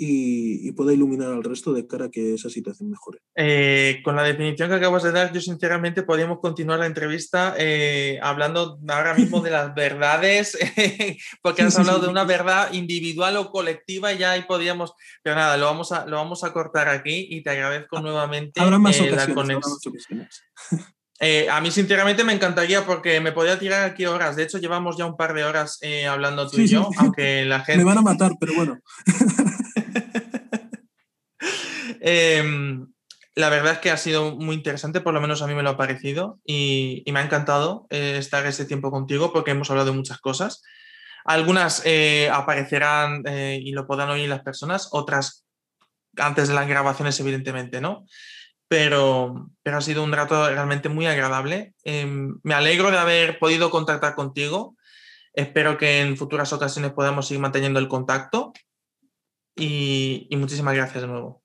y, pueda iluminar al resto de cara a que esa situación mejore. Eh, con la definición que acabas de dar, yo sinceramente podríamos continuar la entrevista eh, hablando ahora mismo de las verdades, [LAUGHS] porque has hablado de una verdad individual o colectiva y ya ahí podríamos, pero nada, lo vamos a, lo vamos a cortar aquí y te agradezco ah, nuevamente habrá más eh, ocasiones, eh, a mí, sinceramente, me encantaría porque me podría tirar aquí horas. De hecho, llevamos ya un par de horas eh, hablando tú y yo, aunque la gente. [LAUGHS] Me van a matar, pero bueno. [LAUGHS] Em, la verdad es que ha sido muy interesante, por lo menos a mí me lo ha parecido, y, me ha encantado eh, estar ese tiempo contigo porque hemos hablado de muchas cosas. Algunas aparecerán y lo podrán oír las personas, otras antes de las grabaciones, evidentemente, ¿no? Pero, pero ha sido un rato realmente muy agradable. Em, me alegro de haber podido contactar contigo. Espero que en futuras ocasiones podamos seguir manteniendo el contacto y, y muchísimas gracias de nuevo.